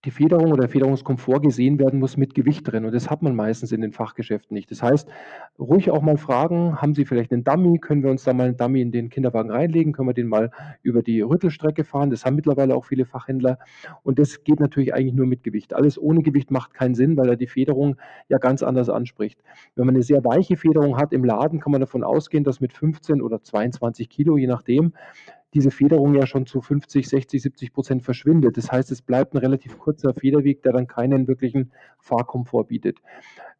die Federung oder der Federungskomfort gesehen werden muss mit Gewicht drin und das hat man meistens in den Fachgeschäften nicht. Das heißt, ruhig auch mal fragen: „Haben Sie vielleicht 'nen Dummy? Können wir uns da mal 'n Dummy in den Kinderwagen reinlegen? Können wir den mal über die Rüttelstrecke fahren?“ Das haben mittlerweile auch viele Fachhändler. Und das geht natürlich eigentlich nur mit Gewicht. Alles ohne Gewicht macht keinen Sinn, weil er die Federung ja ganz anders anspricht. Wenn man 'ne sehr weiche Federung hat im Laden, kann man davon ausgehen, dass mit 15 oder 22 Kilo, je nachdem, diese Federung ja schon zu 50, 60, 70 % verschwindet. Das heißt, es bleibt 'n relativ kurzer Federweg, der dann keinen wirklichen Fahrkomfort bietet.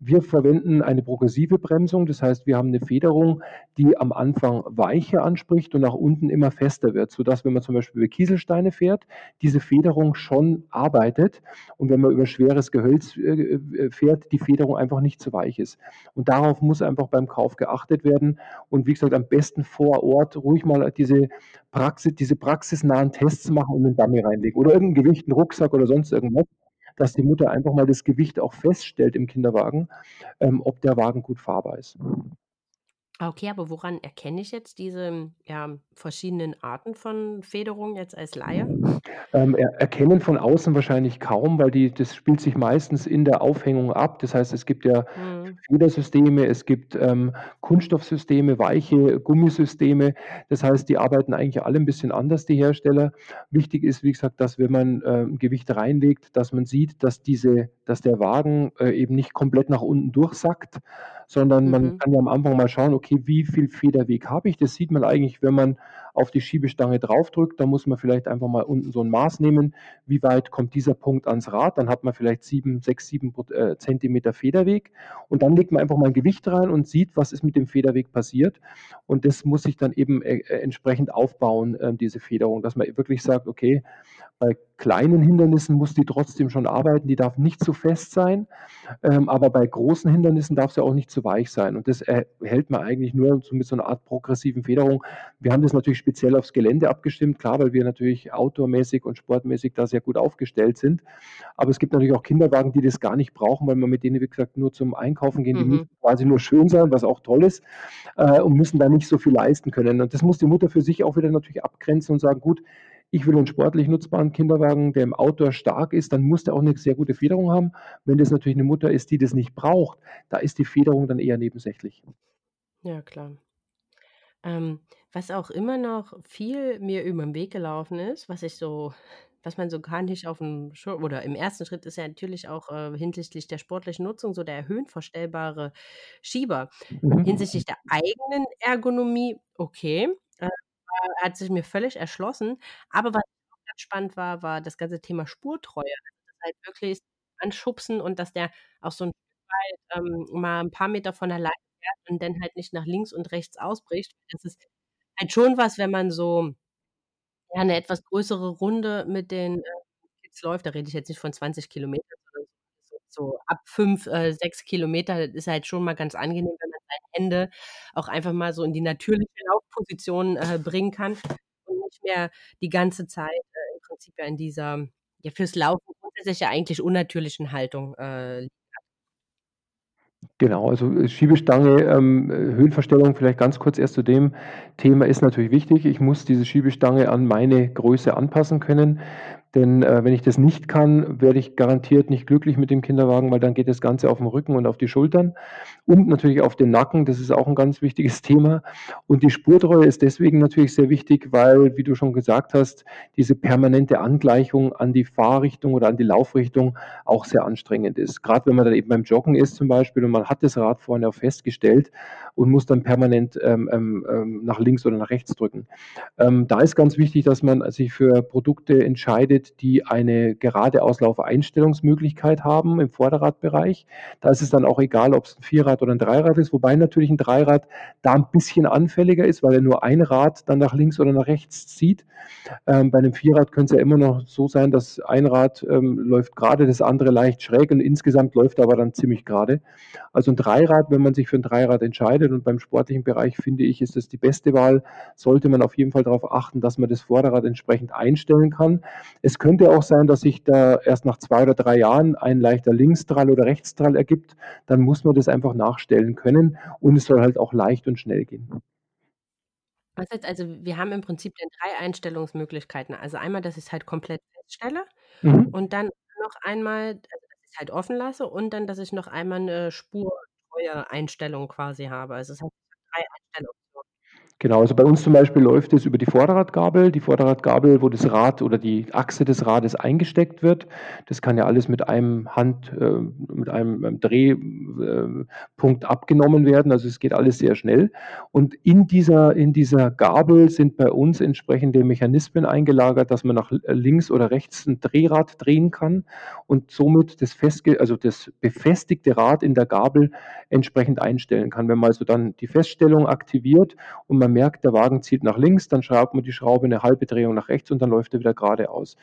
Wir verwenden eine progressive Bremsung, das heißt, wir haben 'ne Federung, die am Anfang weicher anspricht und nach unten immer fester wird, sodass, wenn man zum Beispiel über Kieselsteine fährt, diese Federung schon arbeitet und wenn man über schweres Gehölz, äh, äh, fährt, die Federung einfach nicht zu weich ist. Und darauf muss einfach beim Kauf geachtet werden und wie gesagt, am besten vor Ort ruhig mal diese Praxi diese praxisnahen Tests machen und 'nen Dummy reinlegen oder irgend 'n Gewicht, 'n Rucksack oder sonst irgendwas, dass die Mutter einfach mal das Gewicht auch feststellt im Kinderwagen, ähm, ob der Wagen gut fahrbar ist. Okay, aber woran erkenne ich jetzt diese, ja, verschiedenen Arten von Federung jetzt als Laie? Ähm, er erkennen von außen wahrscheinlich kaum, weil die das spielt sich meistens in der Aufhängung ab. Das heißt, es gibt ja Mhm. Federsysteme, es gibt, ähm, Kunststoffsysteme, weiche Gummisysteme. Das heißt, die arbeiten eigentlich alle 'n bisschen anders, die Hersteller. Wichtig ist, wie gesagt, dass wenn man, äh, Gewicht reinlegt, dass man sieht, dass diese dass der Wagen, äh, eben nicht komplett nach unten durchsackt, sondern man Mhm. kann ja am Anfang mal schauen: „Okay, wie viel Federweg habe ich?“ Das sieht man eigentlich, wenn man auf die Schiebestange draufdrückt. Da muss man vielleicht einfach mal unten so 'n Maß nehmen. Wie weit kommt dieser Punkt ans Rad? Dann hat man vielleicht 7 6, 7 Prot äh, Zentimeter Federweg. Und dann legt man einfach mal 'n Gewicht rein und sieht, was ist mit dem Federweg passiert. Und das muss sich dann eben, äh, äh, entsprechend aufbauen, äh, diese Federung, dass man wirklich sagt: „Okay, bei kleinen Hindernissen muss die trotzdem schon arbeiten, die darf nicht zu fest sein, ähm, aber bei großen Hindernissen darf sie auch nicht zu weich sein.“ Und das erhält man eigentlich nur mit so 'ner Art progressiven Federung. Wir haben das natürlich speziell aufs Gelände abgestimmt, klar, weil wir natürlich outdoor-mäßig und sportmäßig da sehr gut aufgestellt sind. Aber es gibt natürlich auch Kinderwagen, die das gar nicht brauchen, weil man mit denen, wie gesagt, nur zum Einkaufen gehen. Die müssen Mhm. quasi nur schön sein, was auch toll ist, äh, und müssen da nicht so viel leisten können. Und das muss die Mutter für sich auch wieder natürlich abgrenzen und sagen: „Gut, ich will 'n sportlich nutzbaren Kinderwagen, der im Outdoor stark ist, dann muss der auch 'ne sehr gute Federung haben.“ Wenn das natürlich 'ne Mutter ist, die das nicht braucht, da ist die Federung dann eher nebensächlich. Ja, klar. Ähm, was auch immer noch viel mir übern Weg gelaufen ist, was ich so was man so gar nicht aufm Schir oder im 1. Schritt ist ja natürlich auch, äh, hinsichtlich der sportlichen Nutzung so der höhenverstellbare Schieber. Mhm. Hinsichtlich der eigenen Ergonomie, okay, äh, hat sich mir völlig erschlossen. Aber was auch ganz spannend war, war das ganze Thema Spurtreue. Das halt wirklich anschubsen und dass der auch so 'n Stück weit, ähm, mal 'n paar Meter von alleine fährt und dann halt nicht nach links und rechts ausbricht. Das ist halt schon was, wenn man so, ja, 'ne etwas größere Runde mit den, äh, Kids läuft, da rede ich jetzt nicht von 20 Kilometern, sondern so ab 5, äh, 6 Kilometer ist halt schon mal ganz angenehm, wenn man seine Hände auch einfach mal so in die natürliche Laufposition, äh, bringen kann und nicht mehr die ganze Zeit, äh, im Prinzip ja in dieser ja, fürs Laufen grundsätzlich ja eigentlich unnatürlichen Haltung, äh, liegen hat. Genau, also, äh, Schiebestange, ähm, äh, Höhenverstellung vielleicht ganz kurz erst zu dem Thema ist natürlich wichtig. Ich muss diese Schiebestange an meine Größe anpassen können, denn, äh, wenn ich das nicht kann, werde ich garantiert nicht glücklich mit dem Kinderwagen, weil dann geht das Ganze auf 'n Rücken und auf die Schultern und natürlich auf den Nacken. Das ist auch 'n ganz wichtiges Thema. Und die Spurtreue ist deswegen natürlich sehr wichtig, weil, wie du schon gesagt hast, diese permanente Angleichung an die Fahrrichtung oder an die Laufrichtung auch sehr anstrengend ist. Grad wenn man dann eben beim Joggen ist zum Beispiel und man hat das Rad vorne auch festgestellt und muss dann permanent, ähm, ähm, ähm, nach links oder nach rechts drücken. Ähm, da ist ganz wichtig, dass man sich für Produkte entscheidet, die eine gerade Auslauf-Einstellungsmöglichkeit haben im Vorderradbereich. Da ist es dann auch egal, ob's 'n Vierrad oder 'n Dreirad ist, wobei natürlich 'n Dreirad da 'n bisschen anfälliger ist, weil er nur ein Rad dann nach links oder nach rechts zieht. Ähm, bei 'nem Vierrad könnte es ja immer noch so sein, dass ein Rad, ähm, läuft grade, das andere leicht schräg und insgesamt läuft er aber dann ziemlich grade. Also 'n Dreirad wenn man sich für 'n Dreirad entscheidet und beim sportlichen Bereich finde ich, ist das die beste Wahl, sollte man auf jeden Fall darauf achten, dass man das Vorderrad entsprechend einstellen kann. Es könnte auch sein, dass sich da erst nach 2 oder 3 Jahren ein leichter Linksdrall oder Rechtsdrall ergibt. Dann muss man das einfach nachstellen können und es soll halt auch leicht und schnell gehen. Was jetzt also, wir haben im Prinzip dann 3 Einstellungsmöglichkeiten. Also, einmal, dass ich's halt komplett feststelle Mhm. und dann noch einmal, dass ich's halt offen lasse und dann, dass ich noch einmal 'ne Spurtreueeinstellung quasi habe. Also, ich habe 3 Einstelloptionen. Genau, also bei uns zum Beispiel läuft es über die Vorderradgabel. Die Vorderradgabel, wo das Rad oder die Achse des Rades eingesteckt wird. Das kann ja alles mit einem Hand äh, mit einem, einem Drehpunkt äh, abgenommen werden. Also es geht alles sehr schnell. Und in dieser in dieser Gabel sind bei uns entsprechende Mechanismen eingelagert, dass man nach links oder rechts 'n Drehrad drehen kann und somit das festge also das befestigte Rad in der Gabel entsprechend einstellen kann. Wenn man also dann die Feststellung aktiviert und man merkt, der Wagen zieht nach links, dann schraubt man die Schraube eine halbe Drehung nach rechts und dann läuft er wieder geradeaus.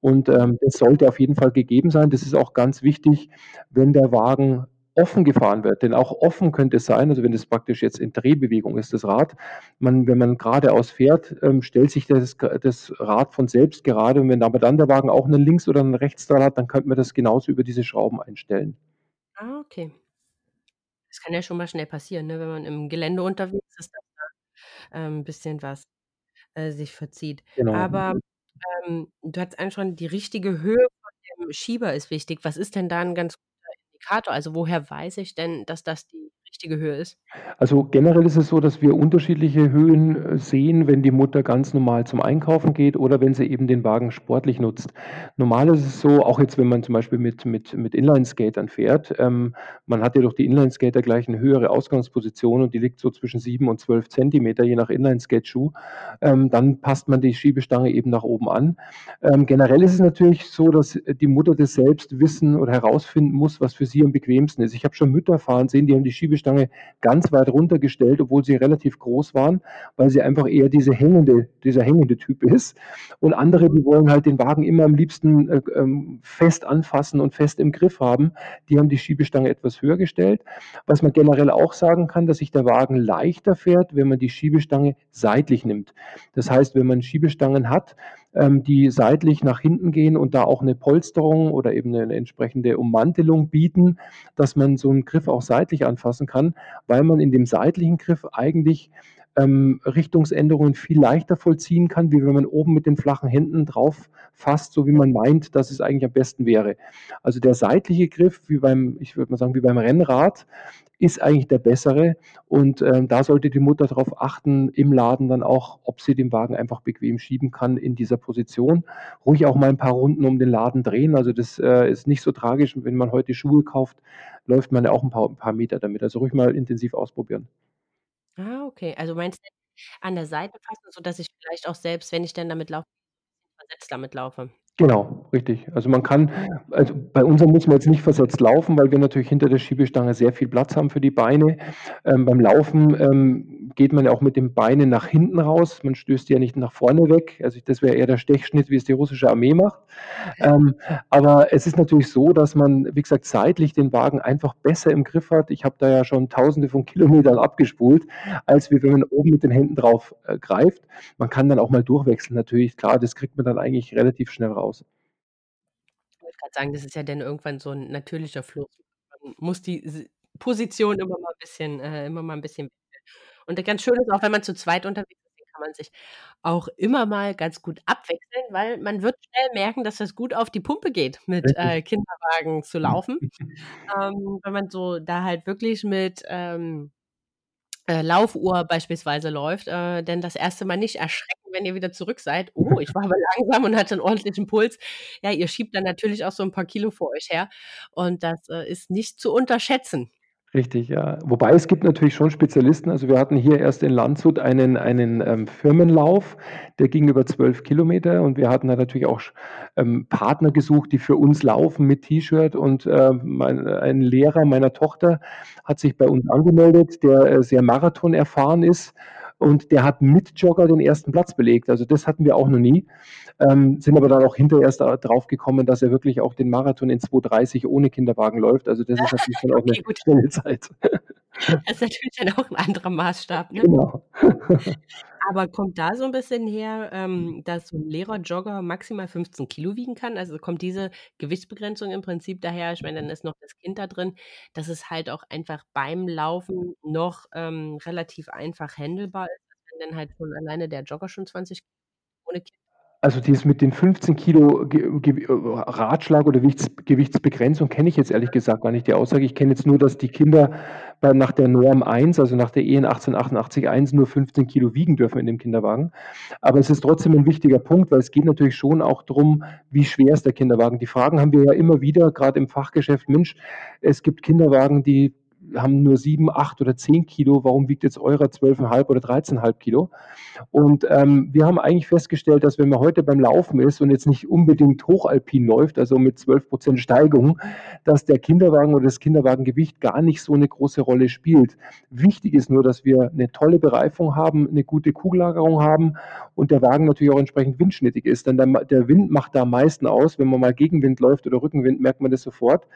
Und, ähm, das sollte auf jeden Fall gegeben sein. Das ist auch ganz wichtig, wenn der Wagen offen gefahren wird. Denn auch offen könnte es sein, also wenn das praktisch jetzt in Drehbewegung ist, das Rad, man, wenn man geradeaus fährt, ähm, stellt sich das, das Rad von selbst gerade. Und wenn aber dann der Wagen auch einen Links- oder einen Rechtsdraht hat, dann könnte man das genauso über diese Schrauben einstellen. Ah, okay. Das kann ja schon mal schnell passieren, ne, wenn man im Gelände unterwegs ist, da, ähm, bisschen was, äh, sich verzieht. Genau. Aber, ähm, du hattest angesprochen, die richtige Höhe von dem Schieber ist wichtig. Was ist denn da 'n ganz guter Indikator? Also, woher weiß ich denn, dass das die richtige Höhe ist? Also, generell ist es so, dass wir unterschiedliche Höhen, äh, sehen, wenn die Mutter ganz normal zum Einkaufen geht oder wenn sie eben den Wagen sportlich nutzt. Normal ist es so, auch jetzt, wenn man zum Beispiel mit mit mit Inlineskatern fährt, ähm, man hat ja durch die Inlineskater gleich 'ne höhere Ausgangsposition und die liegt so zwischen 7 und 12 Zentimeter, je nach Inlineskate-Schuh. Ähm, dann passt man die Schiebestange eben nach oben an. Ähm, generell ist es natürlich so, dass die Mutter das selbst wissen oder herausfinden muss, was für sie am bequemsten ist. Ich habe schon Mütter fahren sehen, die haben die Schiebestange ganz weit runtergestellt, obwohl sie relativ groß waren, weil sie einfach eher diese hängende dieser hängende Typ ist. Und andere, die wollen halt den Wagen immer am liebsten, äh, ähm, fest anfassen und fest im Griff haben. Die haben die Schiebestange etwas höher gestellt. Was man generell auch sagen kann, dass sich der Wagen leichter fährt, wenn man die Schiebestange seitlich nimmt. Das heißt, wenn man Schiebestangen hat, die seitlich nach hinten gehen und da auch 'ne Polsterung oder eben 'ne 'ne entsprechende Ummantelung bieten, dass man so 'n Griff auch seitlich anfassen kann, weil man in dem seitlichen Griff eigentlich, ähm, Richtungsänderungen viel leichter vollziehen kann, wie wenn man oben mit den flachen Händen drauf fasst, so wie man meint, dass es eigentlich am besten wäre. Also, der seitliche Griff, wie beim ich würde mal sagen, wie beim Rennrad, ist eigentlich der bessere und, ähm, da sollte die Mutter drauf achten im Laden dann auch, ob sie den Wagen einfach bequem schieben kann in dieser Position. Ruhig auch mal 'n paar Runden um den Laden drehen. Also, das, äh, ist nicht so tragisch. Wenn man heute Schuhe kauft, läuft man ja auch 'n paar 'n paar Meter damit. Also, ruhig mal intensiv ausprobieren. Ah, okay. Also, meinst du an der Seite fassen, sodass ich vielleicht auch selbst, wenn ich dann damit laufe, versetzt damit laufe? Genau, richtig. Also, man kann also, bei unserem muss man jetzt nicht versetzt laufen, weil wir natürlich hinter der Schiebestange sehr viel Platz haben für die Beine. Ähm, beim Laufen, ähm, geht man ja auch mit den Beinen nach hinten raus. Man stößt die ja nicht nach vorne weg. Also, das wäre eher der Stechschnitt, wie es die russische Armee macht. Ähm, aber es ist natürlich so, dass man, wie gesagt, seitlich den Wagen einfach besser im Griff hat. Ich habe da ja schon Tausende von Kilometern abgespult, als wenn man oben mit den Händen drauf, äh, greift. Man kann dann auch mal durchwechseln natürlich. Klar, das kriegt man dann eigentlich relativ schnell raus. Ich wollte grad sagen, das ist ja dann irgendwann so 'n natürlicher Fluss. Man muss die Position immer mal bisschen äh, immer mal 'n bisschen wechseln. Und ganz schön ist auch, wenn man zu zweit unterwegs ist, kann man sich auch immer mal ganz gut abwechseln, weil man wird schnell merken, dass das gut auf die Pumpe geht, mit, äh, Kinderwagen zu laufen. Ähm, wenn man so da halt wirklich mit, ähm, äh, Laufuhr beispielsweise läuft, äh, denn das 1. Mal nicht erschrecken, wenn ihr wieder zurück seid: „Oh, ich war aber langsam und hatte 'n ordentlichen Puls.“ Ja, ihr schiebt dann natürlich auch so 'n paar Kilo vor euch her und das, äh, ist nicht zu unterschätzen. Richtig, ja. Wobei es gibt natürlich schon Spezialisten. Also, wir hatten hier erst in Landshut einen einen, ähm, Firmenlauf, der ging über 12 Kilometer und wir hatten da natürlich auch ähm, Partner gesucht, die für uns laufen mit T-Shirt und, ähm, mein ein Lehrer meiner Tochter hat sich bei uns angemeldet, der, äh, sehr Marathon erfahren ist und der hat mit Jogger den 1. Platz belegt. Also, das hatten wir auch noch nie. Ähm, sind aber dann auch hinterher erst drauf gekommen, dass er wirklich auch den Marathon in 2:30 ohne Kinderwagen läuft. Also, das ist natürlich dann auch 'ne Okay, schnelle Zeit. Das ist natürlich dann auch 'n anderer Maßstab, ne? Genau. Aber kommt da so 'n bisschen her, ähm, dass so 'n Lehrer-Jogger maximal 15 Kilo wiegen kann? Also, kommt diese Gewichtsbegrenzung im Prinzip daher ich meine, dann ist noch das Kind da drin, dass es halt auch einfach beim Laufen noch, ähm, relativ einfach händelbar ist, wenn dann halt schon alleine der Jogger schon 20 ohne Kind Also, dieses mit den 15 Kilo Ratschlag oder Gewichts Gewichtsbegrenzung kenne ich jetzt ehrlich gesagt gar nicht, die Aussage. Ich kenne jetzt nur, dass die Kinder nach der Norm 1, also nach der EN 1888-1 nur 15 Kilo wiegen dürfen in dem Kinderwagen. Aber es ist trotzdem 'n wichtiger Punkt, weil es geht natürlich schon auch drum, wie schwer ist der Kinderwagen? Die Fragen haben wir ja immer wieder, grad im Fachgeschäft: „Mensch, es gibt Kinderwagen, die haben nur 7, 8 oder 10 Kilo. Warum wiegt jetzt eurer 12,5 oder 13,5 Kilo?“ Und, ähm, wir haben eigentlich festgestellt, dass wenn man heute beim Laufen ist und jetzt nicht unbedingt hochalpin läuft, also mit 12% Steigung, dass der Kinderwagen oder das Kinderwagengewicht gar nicht so 'ne große Rolle spielt. Wichtig ist nur, dass wir 'ne tolle Bereifung haben, 'ne gute Kugellagerung haben und der Wagen natürlich auch entsprechend windschnittig ist, denn der der Wind macht da am meisten aus. Wenn man mal Gegenwind läuft oder Rückenwind, merkt man das sofort.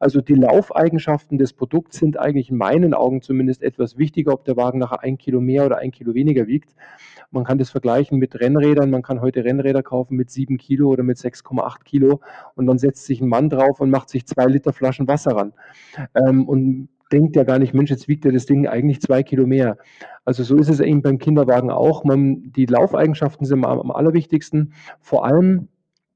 Also, die Laufeigenschaften des Produkts sind eigentlich in meinen Augen zumindest etwas wichtiger, ob der Wagen nachher 1 Kilo mehr oder 1 Kilo weniger wiegt. Man kann das vergleichen mit Rennrädern. Man kann heute Rennräder kaufen mit 7 Kilo oder mit 6,8 Kilo und dann setzt sich 'n Mann drauf und macht sich 2 Liter Flaschen Wasser ran, ähm, und denkt ja gar nicht: „Mensch, jetzt wiegt ja das Ding eigentlich 2 Kilo mehr.“ Also, so ist es eben beim Kinderwagen auch. Man die Laufeigenschaften sind am am allerwichtigsten. Vor allem,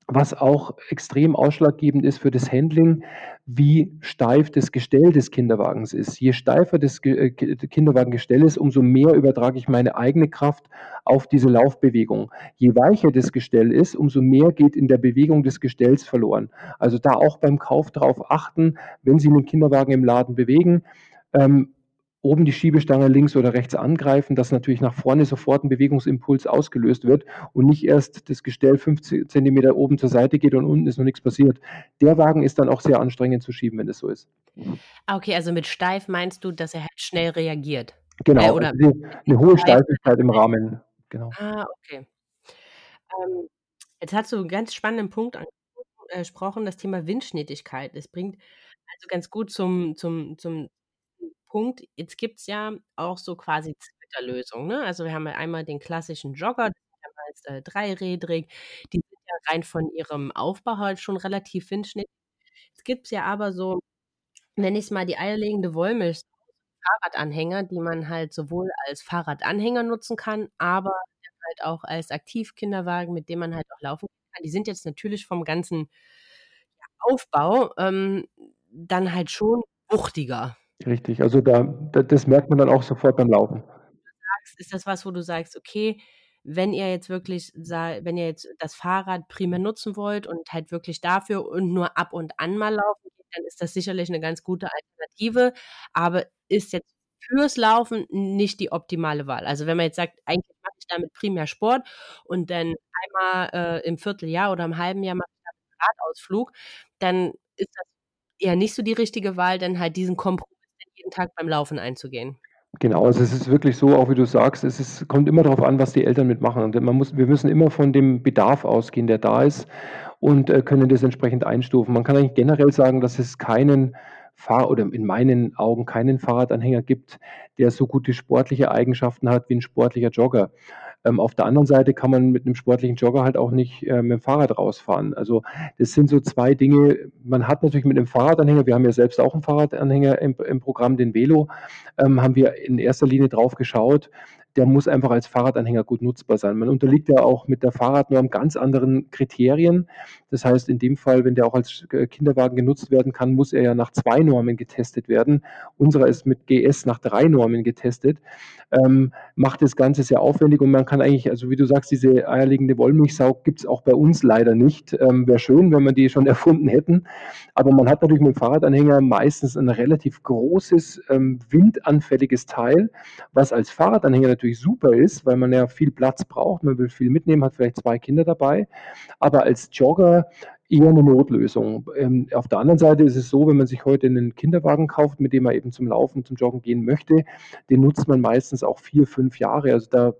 was auch extrem ausschlaggebend ist für das Handling, wie steif das Gestell des Kinderwagens ist. Je steifer das äh, Ki Kinderwagengestell ist, umso mehr übertrage ich meine eigene Kraft auf diese Laufbewegung. Je weicher das Gestell ist, umso mehr geht in der Bewegung des Gestells verloren. Also, da auch beim Kauf drauf achten, wenn Sie 'nen Kinderwagen im Laden bewegen, ähm, oben die Schiebestange links oder rechts angreifen, dass natürlich nach vorne sofort 'n Bewegungsimpuls ausgelöst wird und nicht erst das Gestell 5 Z Zentimeter oben zur Seite geht und unten ist noch nix passiert. Der Wagen ist dann auch sehr anstrengend zu schieben, wenn das so ist. Ah, okay, also mit steif meinst du, dass er halt schnell reagiert? Äh, Genau, oder also 'ne hohe Steifigkeit im Rahmen, genau. Ah, okay. Ähm, jetzt hast du 'n ganz spannenden Punkt angesprochen äh, das Thema Windschnittigkeit. Das bringt also ganz gut zum zum zum Punkt. Jetzt gibt's ja auch so quasi Zwitterlösungen, ne? Also, wir haben ja einmal den klassischen Jogger, der ist ja meist, äh, dreirädrig. Die sind ja rein von ihrem Aufbau halt schon relativ windschnittig. Jetzt gibt's ja aber so, nenne ich's mal, die eierlegende Wollmilchsau, Fahrradanhänger, die man halt sowohl als Fahrradanhänger nutzen kann, aber halt auch als Aktivkinderwagen, mit dem man halt auch laufen kann. Die sind jetzt natürlich vom ganzen, Aufbau, ähm, dann halt schon wuchtiger. Richtig, also da da das merkt man dann auch sofort beim Laufen. Ist das was, wo du sagst: „Okay, wenn ihr jetzt wirklich wenn ihr jetzt das Fahrrad primär nutzen wollt und halt wirklich dafür und nur ab und an mal laufen dann ist das sicherlich 'ne ganz gute Alternative, aber ist jetzt fürs Laufen nicht die optimale Wahl.“ Also, wenn man jetzt sagt: „Eigentlich mache ich damit primär Sport und dann einmal, äh, im Vierteljahr oder im halben Jahr mache ich damit 'n Radausflug“, dann ist das eher nicht so die richtige Wahl, dann halt diesen Kompromiss jeden Tag beim Laufen einzugehen. Genau, also es ist wirklich so, auch wie du sagst, es ist kommt immer drauf an, was die Eltern mitmachen. Denn man muss wir müssen immer von dem Bedarf ausgehen, der da ist und, äh, können das entsprechend einstufen. Man kann eigentlich generell sagen, dass es keinen Fahr oder in meinen Augen keinen Fahrradanhänger gibt, der so gute sportliche Eigenschaften hat wie 'n sportlicher Jogger. Ähm, auf der anderen Seite kann man mit 'nem sportlichen Jogger halt auch nicht, äh, mit'm Fahrrad rausfahren. Also, das sind so 2 Dinge. Man hat natürlich mit 'nem Fahrradanhänger wir haben ja selbst auch 'n Fahrradanhänger im im Programm, den Velo, ähm, haben wir in erster Linie drauf geschaut, der muss einfach als Fahrradanhänger gut nutzbar sein. Man unterliegt ja auch mit der Fahrradnorm ganz anderen Kriterien. Das heißt, in dem Fall, wenn der auch als K Kinderwagen genutzt werden kann, muss er ja nach 2 Normen getestet werden. Unserer ist mit GS nach 3 Normen getestet. Ähm, macht das Ganze sehr aufwendig und man kann eigentlich also, wie du sagst, diese eierlegende Wollmilchsau gibt's auch bei uns leider nicht. Ähm, wäre schön, wenn wir die schon erfunden hätten. Aber man hat natürlich mit'm Fahrradanhänger meistens 'n relativ großes, ähm, windanfälliges Teil, was als Fahrradanhänger natürlich super ist, weil man ja viel Platz braucht. Man will viel mitnehmen, hat vielleicht 2 Kinder dabei, aber als Jogger eher 'ne Notlösung. Ähm, auf der anderen Seite ist es so, wenn man sich heute 'nen Kinderwagen kauft, mit dem man eben zum Laufen, zum Joggen gehen möchte, den nutzt man meistens auch 4, 5 Jahre. Also, da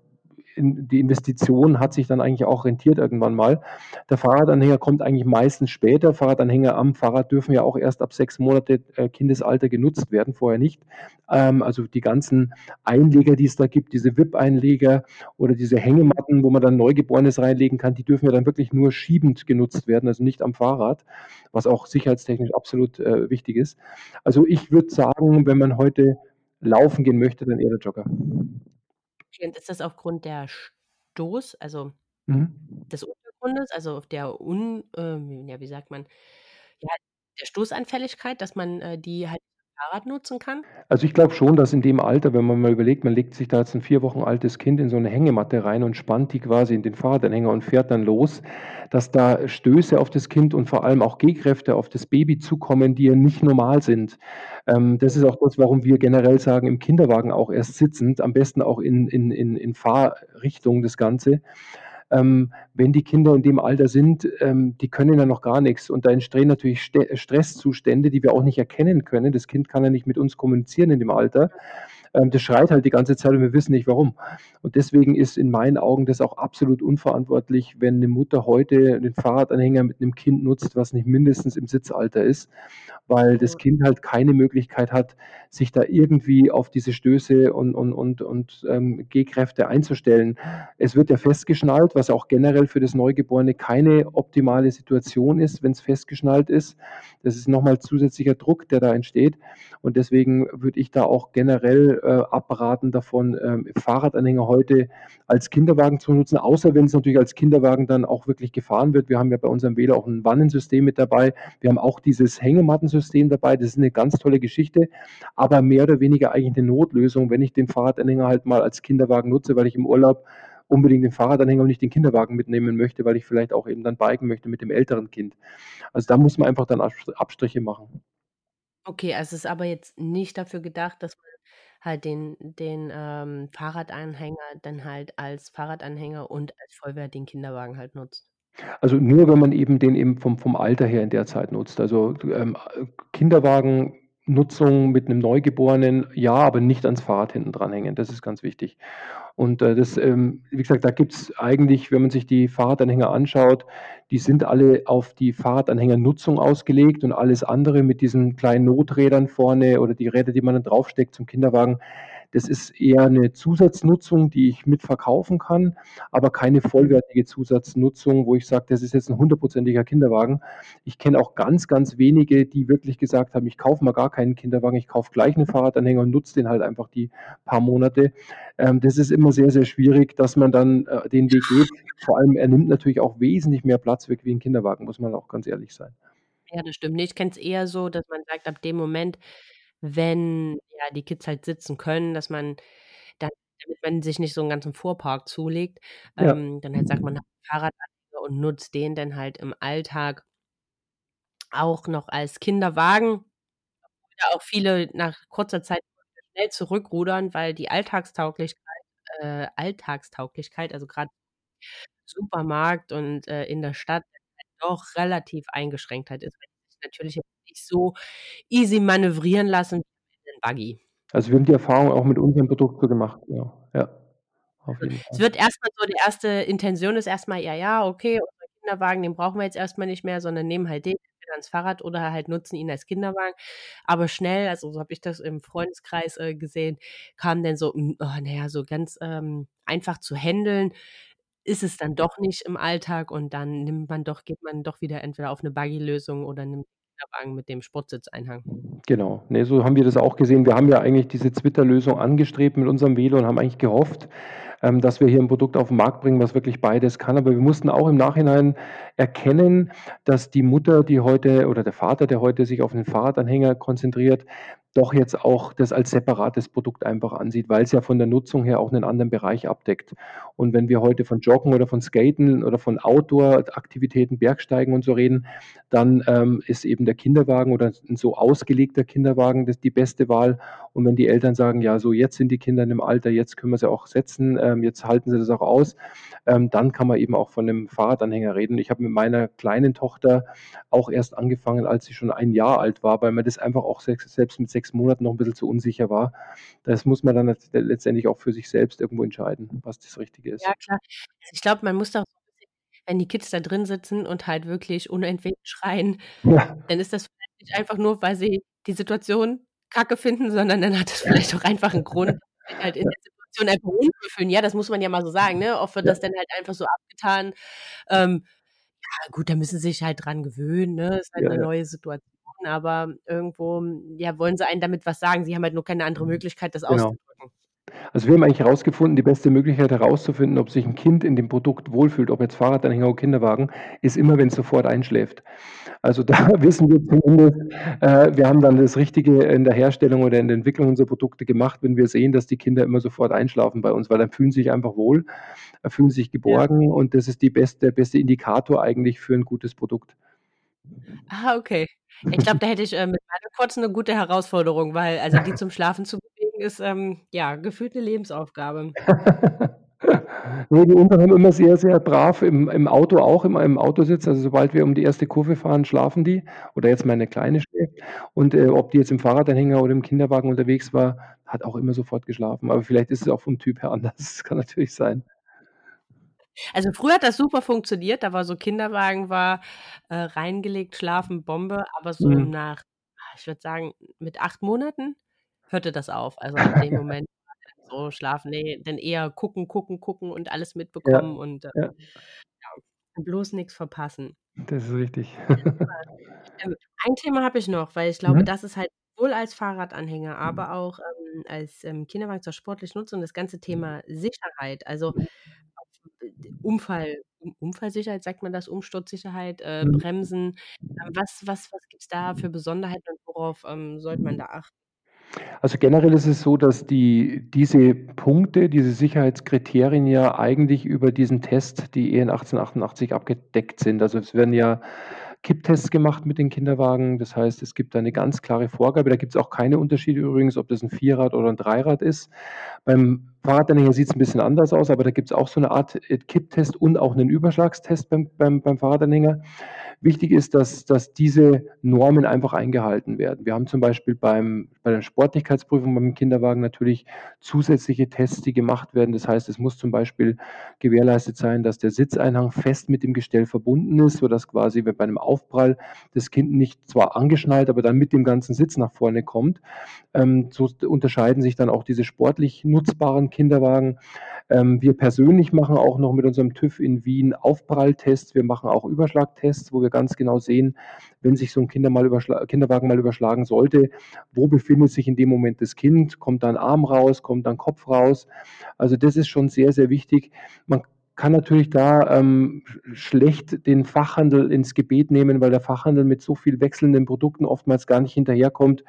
die Investition hat sich dann eigentlich auch rentiert irgendwann mal. Der Fahrradanhänger kommt eigentlich meistens später. Fahrradanhänger am Fahrrad dürfen ja auch erst ab 6 Monate, äh, Kindesalter genutzt werden, vorher nicht. Ähm, also die ganzen Einleger, die es da gibt, diese Wipp-Einleger oder diese Hängematten, wo man dann Neugeborenes reinlegen kann, die dürfen ja dann wirklich nur schiebend genutzt werden, also nicht am Fahrrad, was auch sicherheitstechnisch absolut, äh, wichtig ist. Also, ich würde sagen, wenn man heute laufen gehen möchte, dann eher der Jogger. Okay, und ist das aufgrund der Stoß also Mhm. des Untergrundes, also auf der un ähm, ja, wie sagt man, ja, der Stoßanfälligkeit, dass man, äh, die halt Fahrrad nutzen kann? Also, ich glaube schon, dass in dem Alter, wenn man mal überlegt, man legt sich da jetzt 'n 4 Wochen altes Kind in so 'ne Hängematte rein und spannt die quasi in den Fahrradanhänger und fährt dann los, dass da Stöße auf das Kind und vor allem auch Gehkräfte auf das Baby zukommen, die ja nicht normal sind. Ähm, das ist auch das, warum wir generell sagen, im Kinderwagen auch erst sitzend, am besten auch in in in in Fahrrichtung das Ganze. Ähm, wenn die Kinder in dem Alter sind, ähm, die können ja noch gar nix und da entstehen natürlich St Stresszustände, die wir auch nicht erkennen können. Das Kind kann ja nicht mit uns kommunizieren in dem Alter. Ähm, das schreit halt die ganze Zeit und wir wissen nicht warum. Und deswegen ist in meinen Augen das auch absolut unverantwortlich, wenn 'ne Mutter heute den Fahrradanhänger mit 'nem Kind nutzt, was nicht mindestens im Sitzalter ist, weil das. Kind halt keine Möglichkeit hat, sich da irgendwie auf diese Stöße und und und und, ähm, Gehkräfte einzustellen. Es wird ja festgeschnallt, was auch generell für das Neugeborene keine optimale Situation ist, wenn's festgeschnallt ist. Das ist noch mal zusätzlicher Druck, der da entsteht. Und deswegen würde ich da auch generell, abraten davon, ähm, Fahrradanhänger heute als Kinderwagen zu nutzen, außer wenn's natürlich als Kinderwagen dann auch wirklich gefahren wird. Wir haben ja bei unserem Velo auch 'n Wannensystem mit dabei. Wir haben auch dieses Hängemattensystem dabei. Das ist 'ne ganz tolle Geschichte, aber mehr oder weniger eigentlich 'ne Notlösung, wenn ich den Fahrradanhänger halt mal als Kinderwagen nutze, weil ich im Urlaub unbedingt den Fahrradanhänger und nicht den Kinderwagen mitnehmen möchte, weil ich vielleicht auch eben dann biken möchte mit dem älteren Kind. Also, da muss man einfach dann Abs Abstriche machen. Okay, also, es ist aber jetzt nicht dafür gedacht, dass man halt den den, ähm, Fahrradanhänger dann halt als Fahrradanhänger und als vollwertigen Kinderwagen halt nutzt? Also, nur wenn man eben den eben vom vom Alter her in der Zeit nutzt. Also, ähm, äh, Kinderwagennutzung mit 'nem Neugeborenen, ja, aber nicht ans Fahrrad hinten dranhängen. Das ist ganz wichtig. Und, äh, das, ähm wie gesagt, da gibt's eigentlich, wenn man sich die Fahrradanhänger anschaut, die sind alle auf die Fahrradanhängernutzung ausgelegt und alles andere mit diesen kleinen Noträdern vorne oder die Räder, die man dann draufsteckt zum Kinderwagen, das ist eher 'ne Zusatznutzung, die ich mitverkaufen kann, aber keine vollwertige Zusatznutzung, wo ich sage, das ist jetzt 'n hundertprozentiger Kinderwagen. Ich kenne auch ganz, ganz wenige, die wirklich gesagt haben: „Ich kaufe mal gar keinen Kinderwagen, ich kaufe gleich 'nen Fahrradanhänger und nutze den halt einfach die paar Monate.“ Ähm, das ist immer sehr, sehr schwierig, dass man dann, äh, den Weg geht. Vor allem, er nimmt natürlich auch wesentlich mehr Platz weg wie 'n Kinderwagen, muss man auch ganz ehrlich sein. Ja, das stimmt. Ne, ich kenne es eher so, dass man sagt, ab dem Moment, wenn, ja, die Kids halt sitzen können, dass man dann damit man sich nicht so 'n ganzen Fuhrpark zulegt, Ja. ähm, dann halt sagt, man Fahrradanhänger und nutzt den dann halt im Alltag auch noch als Kinderwagen, da auch viele nach kurzer Zeit schnell zurückrudern, weil die Alltagstauglichkeit äh, Alltagstauglichkeit, also, grad Supermarkt und, äh, in der Stadt doch relativ eingeschränkt halt ist, weil natürlich nicht so easy manövrieren lassen wie 'nen Buggy. Also, wir haben die Erfahrung auch mit unserem Produkt so gemacht, ja. Ja, Also, es wird erst mal so die erste Intention ist erst mal: „Ja, ja, okay, unser Kinderwagen, den brauchen wir jetzt erst mal nicht mehr, sondern nehmen halt den ans Fahrrad oder halt nutzen ihn als Kinderwagen.“ Aber schnell, also, so habe ich das im Freundeskreis, äh, gesehen, kam dann so: „Hm, oh, na ja, so ganz, ähm, einfach zu händeln ist es dann doch nicht im Alltag.“ Und dann nimmt man doch geht man doch wieder entweder auf 'ne Buggy-Lösung oder nimmt Kinderwagen mit dem Sportsitzeinhang. Genau. Ne, so haben wir das auch gesehen. Wir haben ja eigentlich diese Zwitter-Lösung angestrebt mit unserem Velo und haben eigentlich gehofft, ähm, dass wir hier 'n Produkt auf 'n Markt bringen, was wirklich beides kann. Aber wir mussten auch im Nachhinein erkennen, dass die Mutter, die heute oder der Vater, der heute sich auf 'nen Fahrradanhänger konzentriert, doch jetzt auch das als separates Produkt einfach ansieht, weil's ja von der Nutzung her auch 'nen anderen Bereich abdeckt. Und wenn wir heute von Joggen oder von Skaten oder von Outdoor-Aktivitäten, Bergsteigen und so reden, dann, ähm, ist eben der Kinderwagen oder 'n so ausgelegter Kinderwagen das die beste Wahl. Und wenn die Eltern sagen: „Ja, so jetzt sind die Kinder in 'nem Alter, jetzt können wir sie auch setzen, ähm, jetzt halten sie das auch aus“, ähm, dann kann man eben auch von 'nem Fahrradanhänger reden. Ich habe mit meiner kleinen Tochter auch erst angefangen, als sie schon 1 Jahr alt war, weil mir das einfach auch sechs selbst mit 6 Monaten noch 'n bisschen zu unsicher war. Das muss man dann letzt letztendlich auch für sich selbst irgendwo entscheiden, was das Richtige ist. Ja, klar. Also, ich glaube, man muss da bisschen wenn die Kids da drin sitzen und halt wirklich unentwegt schreien, Ja. dann ist das vielleicht nicht einfach nur, weil sie die Situation Kacke finden, sondern dann hat das vielleicht auch einfach 'n Grund, halt in der Situation einfach unwohl. Ja, das muss man ja mal so sagen, ne? Oft wird das dann halt einfach so abgetan. Ähm, ja gut, da müssen sie sich halt dran gewöhnen, ne? Ist halt Ja, 'ne ja. neue Situation, aber irgendwo, ja, wollen sie einem damit was sagen. Sie haben halt nur keine andere Möglichkeit, das Genau. auszudrücken. Also, wir haben eigentlich herausgefunden, die beste Möglichkeit herauszufinden, ob sich 'n Kind in dem Produkt wohlfühlt, ob jetzt Fahrradanhänger oder Kinderwagen, ist immer, wenn's sofort einschläft. Also, da wissen wir zumindest, äh, wir haben dann das Richtige in der Herstellung oder in der Entwicklung unserer Produkte gemacht, wenn wir sehen, dass die Kinder immer sofort einschlafen bei uns, weil dann fühlen sie sich einfach wohl, äh, fühlen sich Ja. geborgen und das ist beste der beste Indikator eigentlich für 'n gutes Produkt. Ah, okay. Ich glaube, da hätte ich, äh, mit meiner Kurzen 'ne gute Herausforderung, weil also, die zum Schlafen zu bewegen, ist, ähm, ja, gefühlt 'ne Lebensaufgabe. Ne, die Unteren haben immer sehr, sehr brav im im Auto auch immer im Autositz also, sobald wir um die 1. Kurve fahren, schlafen die oder jetzt meine Kleine schläft und, äh, ob die jetzt im Fahrradanhänger oder im Kinderwagen unterwegs war, hat auch immer sofort geschlafen. Aber vielleicht ist es auch vom Typ her anders. Das kann natürlich sein. Also, früher hat das super funktioniert, da war so Kinderwagen war, äh, reingelegt, schlafen, Bombe, aber so Mhm. nach, ah, ich würde sagen, mit 8 Monaten hörte das auf. Also, ab dem Moment so schlafen ne, dann eher gucken, gucken, gucken und alles Ja, mitbekommen und, äh, ja. ja, bloß nix verpassen. Das ist richtig. Ein Thema habe ich noch, weil ich glaube, Mhm. das ist halt sowohl als Fahrradanhänger, aber auch, ähm, als, ähm, Kinderwagen zur sportlichen Nutzung das ganze Thema Sicherheit. Also, Unfall Un Unfallsicherheit, sagt man das, Umsturzsicherheit, äh, Mhm. Bremsen. Ähm, was was was gibt's da für Besonderheiten und worauf, ähm, sollte man da achten? Also, generell ist es so, dass die diese Punkte, diese Sicherheitskriterien ja eigentlich über diesen Test, die EN 1888 abgedeckt sind. Also, es werden ja Kipptests gemacht mit den Kinderwagen. Das heißt, es gibt da 'ne ganz klare Vorgabe. Da gibt's auch keine Unterschiede übrigens, ob das 'n Vierrad oder 'n Dreirad ist. Beim Fahrradanhänger sieht's 'n bisschen anders aus, aber da gibt's auch so 'ne Art, äh, Kipptest und auch 'nen Überschlagstest beim beim beim Fahrradanhänger. Wichtig ist, dass dass diese Normen einfach eingehalten werden. Wir haben zum Beispiel beim bei der Sportlichkeitsprüfung beim Kinderwagen natürlich zusätzliche Tests, die gemacht werden. Das heißt, es muss zum Beispiel gewährleistet sein, dass der Sitzeinhang fest mit dem Gestell verbunden ist, sodass quasi, bei 'nem Aufprall das Kind nicht zwar angeschnallt, aber dann mit dem ganzen Sitz nach vorne kommt. Ähm, so unterscheiden sich dann auch diese sportlich nutzbaren Kinderwagen. Ähm, wir persönlich machen auch noch mit unserem TÜV in Wien Aufpralltests. Wir machen auch Überschlagtests, wo wir ganz genau sehen, wenn sich so 'n Kinder mal Kinderwagen mal überschlagen sollte, wo befindet sich in dem Moment das Kind? Kommt da 'n Arm raus? Kommt da 'n Kopf raus? Also, das ist schon sehr, sehr wichtig. Man kann natürlich da, ähm, sch schlecht den Fachhandel ins Gebet nehmen, weil der Fachhandel mit so viel wechselnden Produkten oftmals gar nicht hinterherkommt,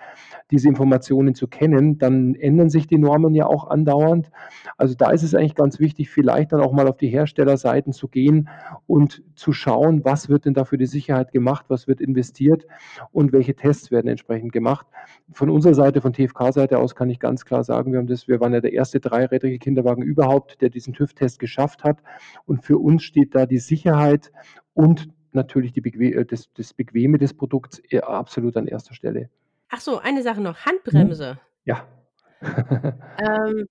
diese Informationen zu kennen. Dann ändern sich die Normen ja auch andauernd. Also, da ist es eigentlich ganz wichtig, vielleicht dann auch mal auf die Herstellerseiten zu gehen und zu schauen, was wird denn da für die Sicherheit gemacht, was wird investiert und welche Tests werden entsprechend gemacht. Von unserer Seite, von TFK-Seite aus kann ich ganz klar sagen, wir haben das wir waren ja der 1. dreirädrige Kinderwagen überhaupt, der diesen TÜV-Test geschafft hat. Und für uns steht da die Sicherheit und natürlich die beque äh, das das Bequeme des Produkts, äh, absolut an 1. Stelle. Ach so, eine Sache noch. Handbremse. Ja. Ähm,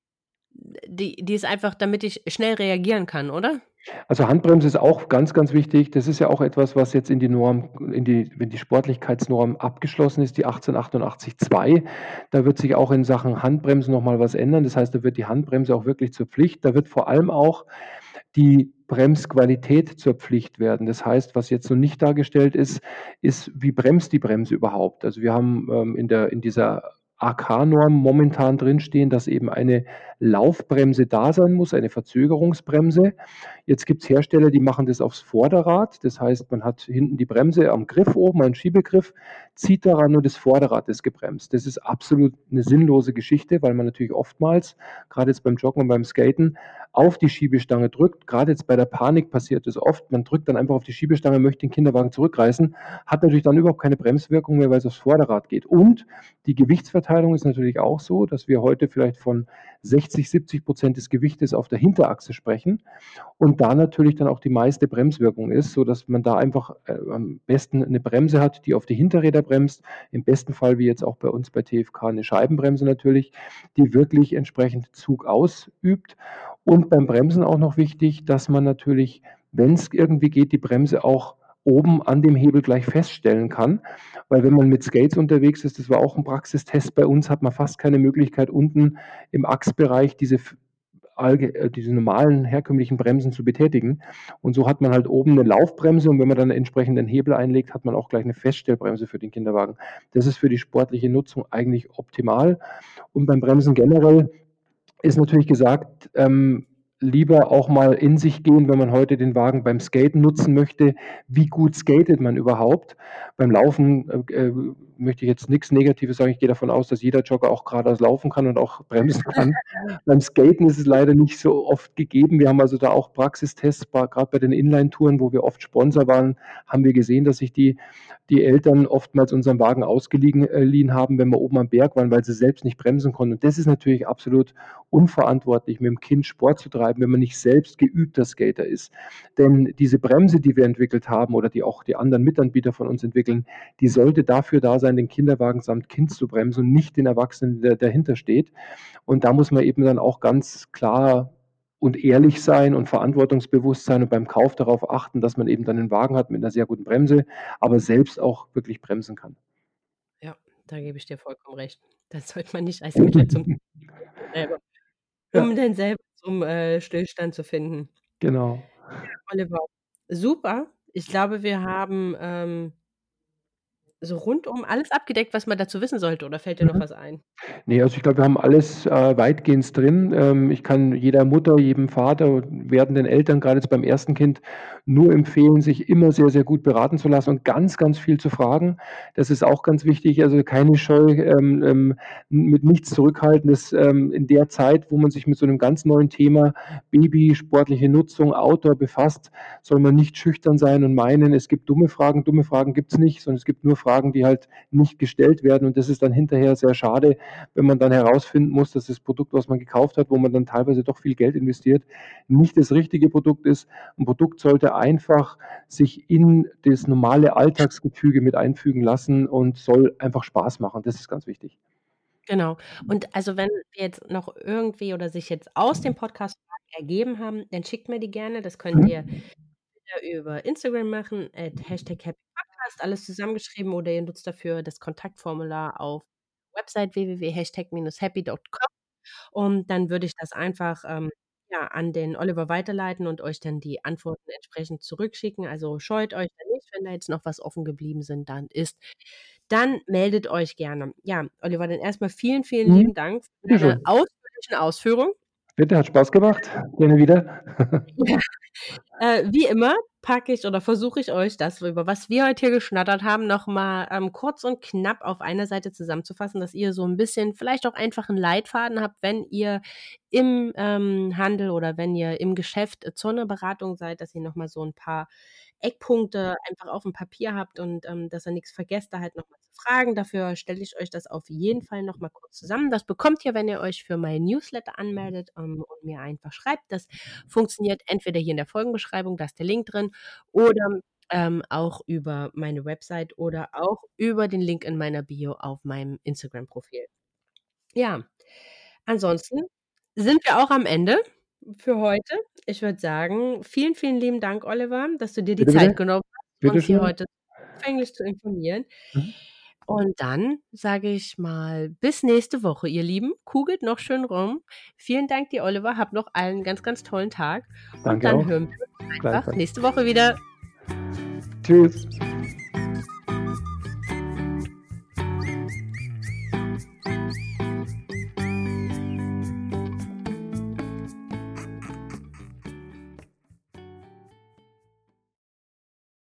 die die ist einfach, damit ich schnell reagieren kann, oder? Also, Handbremse ist auch ganz, ganz wichtig. Das ist ja auch etwas, was jetzt in die Norm in die wenn die Sportlichkeitsnorm abgeschlossen ist, die 1888-2. Da wird sich auch in Sachen Handbremsen noch mal was ändern. Das heißt, da wird die Handbremse auch wirklich zur Pflicht. Da wird vor allem auch die Bremsqualität zur Pflicht werden. Das heißt, was jetzt so nicht dargestellt ist, ist, wie bremst die Bremse überhaupt? Also, wir haben, ähm, in der in dieser AK-Norm momentan drinstehen, dass eben eine Laufbremse da sein muss, eine Verzögerungsbremse. Jetzt gibt's Hersteller, die machen das aufs Vorderrad. Das heißt, man hat hinten die Bremse am Griff oben, einen Schiebegriff, zieht daran und das Vorderrad ist gebremst. Das ist absolut 'ne sinnlose Geschichte, weil man natürlich oftmals, grade jetzt beim Joggen und beim Skaten, auf die Schiebestange drückt. Grade jetzt bei der Panik passiert das oft. Man drückt dann einfach auf die Schiebestange, möchte den Kinderwagen zurückreißen, hat natürlich dann überhaupt keine Bremswirkung mehr, weil's aufs Vorderrad geht. Und die Gewichtsverteilung ist natürlich auch so, dass wir heute vielleicht von 60, 70 % des Gewichtes auf der Hinterachse sprechen und da natürlich dann auch die meiste Bremswirkung ist, sodass man da einfach, äh, am besten 'ne Bremse hat, die auf die Hinterräder bremst. Im besten Fall, wie jetzt auch bei uns bei TFK, 'ne Scheibenbremse natürlich, die wirklich entsprechend Zug ausübt. Und beim Bremsen auch noch wichtig, dass man natürlich, wenn's irgendwie geht, die Bremse auch oben an dem Hebel gleich feststellen kann. Weil wenn man mit Skates unterwegs ist, das war auch 'n Praxistest bei uns, hat man fast keine Möglichkeit, unten im Achsbereich diese äh, diese normalen herkömmlichen Bremsen zu betätigen. Und so hat man halt oben 'ne Laufbremse und wenn man dann entsprechend den Hebel einlegt, hat man auch gleich 'ne Feststellbremse für den Kinderwagen. Das ist für die sportliche Nutzung eigentlich optimal. Und beim Bremsen generell ist natürlich gesagt, ähm, lieber auch mal in sich gehen, wenn man heute den Wagen beim Skaten nutzen möchte. Wie gut skatet man überhaupt? Beim Laufen äh, äh möchte ich jetzt nichts Negatives sagen. Ich gehe davon aus, dass jeder Jogger auch geradeaus laufen kann und auch bremsen kann. beim Skaten ist es leider nicht so oft gegeben. Wir haben also da auch Praxistests, gerade bei den Inline-Touren, wo wir oft Sponsor waren, haben wir gesehen, dass sich die, die Eltern oftmals unseren Wagen ausgeliehen äh, haben, wenn wir oben am Berg waren, weil sie selbst nicht bremsen konnten. Und das ist natürlich absolut unverantwortlich, mit dem Kind Sport zu treiben, wenn man nicht selbst geübter Skater ist. Denn diese Bremse, die wir entwickelt haben oder die auch die anderen Mitanbieter von uns entwickeln, die sollte dafür da sein, den Kinderwagen samt Kind zu bremsen und nicht den Erwachsenen, der dahinter steht. Und da muss man eben dann auch ganz klar und ehrlich sein und verantwortungsbewusst sein und beim Kauf darauf achten, dass man eben dann einen Wagen hat mit einer sehr guten Bremse, aber selbst auch wirklich bremsen kann. Ja, da gebe ich dir vollkommen recht. Das sollte man nicht als Mittel zum selber um ja. dann selber zum, äh, Stillstand zu finden. Genau. Ja, Oliver, super. Ich glaube, wir haben, ähm so rundum alles abgedeckt, was man dazu wissen sollte, oder fällt dir noch Mhm. was ein? Ne, also ich glaube, wir haben alles, äh, weitgehend drin. Ähm, ich kann jeder Mutter, jedem Vater werdenden Eltern, grade jetzt beim ersten Kind, nur empfehlen, sich immer sehr, sehr gut beraten zu lassen und ganz, ganz viel zu fragen. Das ist auch ganz wichtig. Also keine Scheu, ähm, ähm, mit nichts zurückhalten. Das, ähm, in der Zeit, wo man sich mit so 'nem ganz neuen Thema Baby, sportliche Nutzung, Outdoor befasst, soll man nicht schüchtern sein und meinen, es gibt dumme Fragen. Dumme Fragen gibt's nicht, sondern es gibt nur Fragen, die halt nicht gestellt werden. Und das ist dann hinterher sehr schade, wenn man dann herausfinden muss, dass das Produkt, was man gekauft hat, wo man dann teilweise doch viel Geld investiert, nicht das richtige Produkt ist. 'N Produkt sollte einfach sich in das normale Alltagsgefüge mit einfügen lassen und soll einfach Spaß machen. Das ist ganz wichtig. Genau. Und also, wenn wir jetzt noch irgendwie oder sich jetzt aus dem Podcast ergeben haben, dann schickt mir die gerne. Das könnt ihr Mhm. entweder über Instagram machen, at #happypodcast, alles zusammengeschrieben, oder ihr nutzt dafür das Kontaktformular auf Website www.hashtag-happy.com. Und dann würde ich das einfach, ähm, ja, an den Oliver weiterleiten und euch dann die Antworten entsprechend zurückschicken. Also, scheut euch da nicht, wenn da jetzt noch was offen geblieben sind dann ist. Dann meldet euch gerne. Ja, Oliver, dann erst mal vielen, vielen Mhm. lieben Dank für deine schön. ausführlichen Ausführungen. Bitte, hat Spaß gemacht. Gerne wieder. Ja. Äh, wie immer packe ich oder versuche ich euch das, über was wir heute hier geschnattert haben, noch mal, ähm, kurz und knapp auf einer Seite zusammenzufassen, dass ihr so 'n bisschen vielleicht auch einfach 'n Leitfaden habt, wenn ihr im, ähm, Handel oder wenn ihr im Geschäft zu 'ner Beratung seid, dass ihr noch mal so 'n paar Eckpunkte einfach aufm Papier habt und, ähm, dass ihr nix vergesst, da halt noch mal zu fragen. Dafür stelle ich euch das auf jeden Fall noch mal kurz zusammen. Das bekommt ihr, wenn ihr euch für meinen Newsletter anmeldet, ähm, und mir einfach schreibt. Das funktioniert entweder hier in der Folgenbeschreibung, da ist der Link drin, oder, ähm, auch über meine Website oder auch über den Link in meiner Bio auf meinem Instagram-Profil. Ja, ansonsten sind wir auch am Ende für heute. Ich würde sagen, vielen, vielen lieben Dank, Oliver, dass du dir die Bitte, Zeit genommen hast, uns hier heute umfänglich zu informieren. Mhm. Und dann sage ich mal bis nächste Woche, ihr Lieben. Kugelt noch schön rum. Vielen Dank dir, Oliver. Hab noch einen ganz, ganz tollen Tag. Und Danke dann auch. hören wir uns einfach nächste Woche wieder. Tschüss.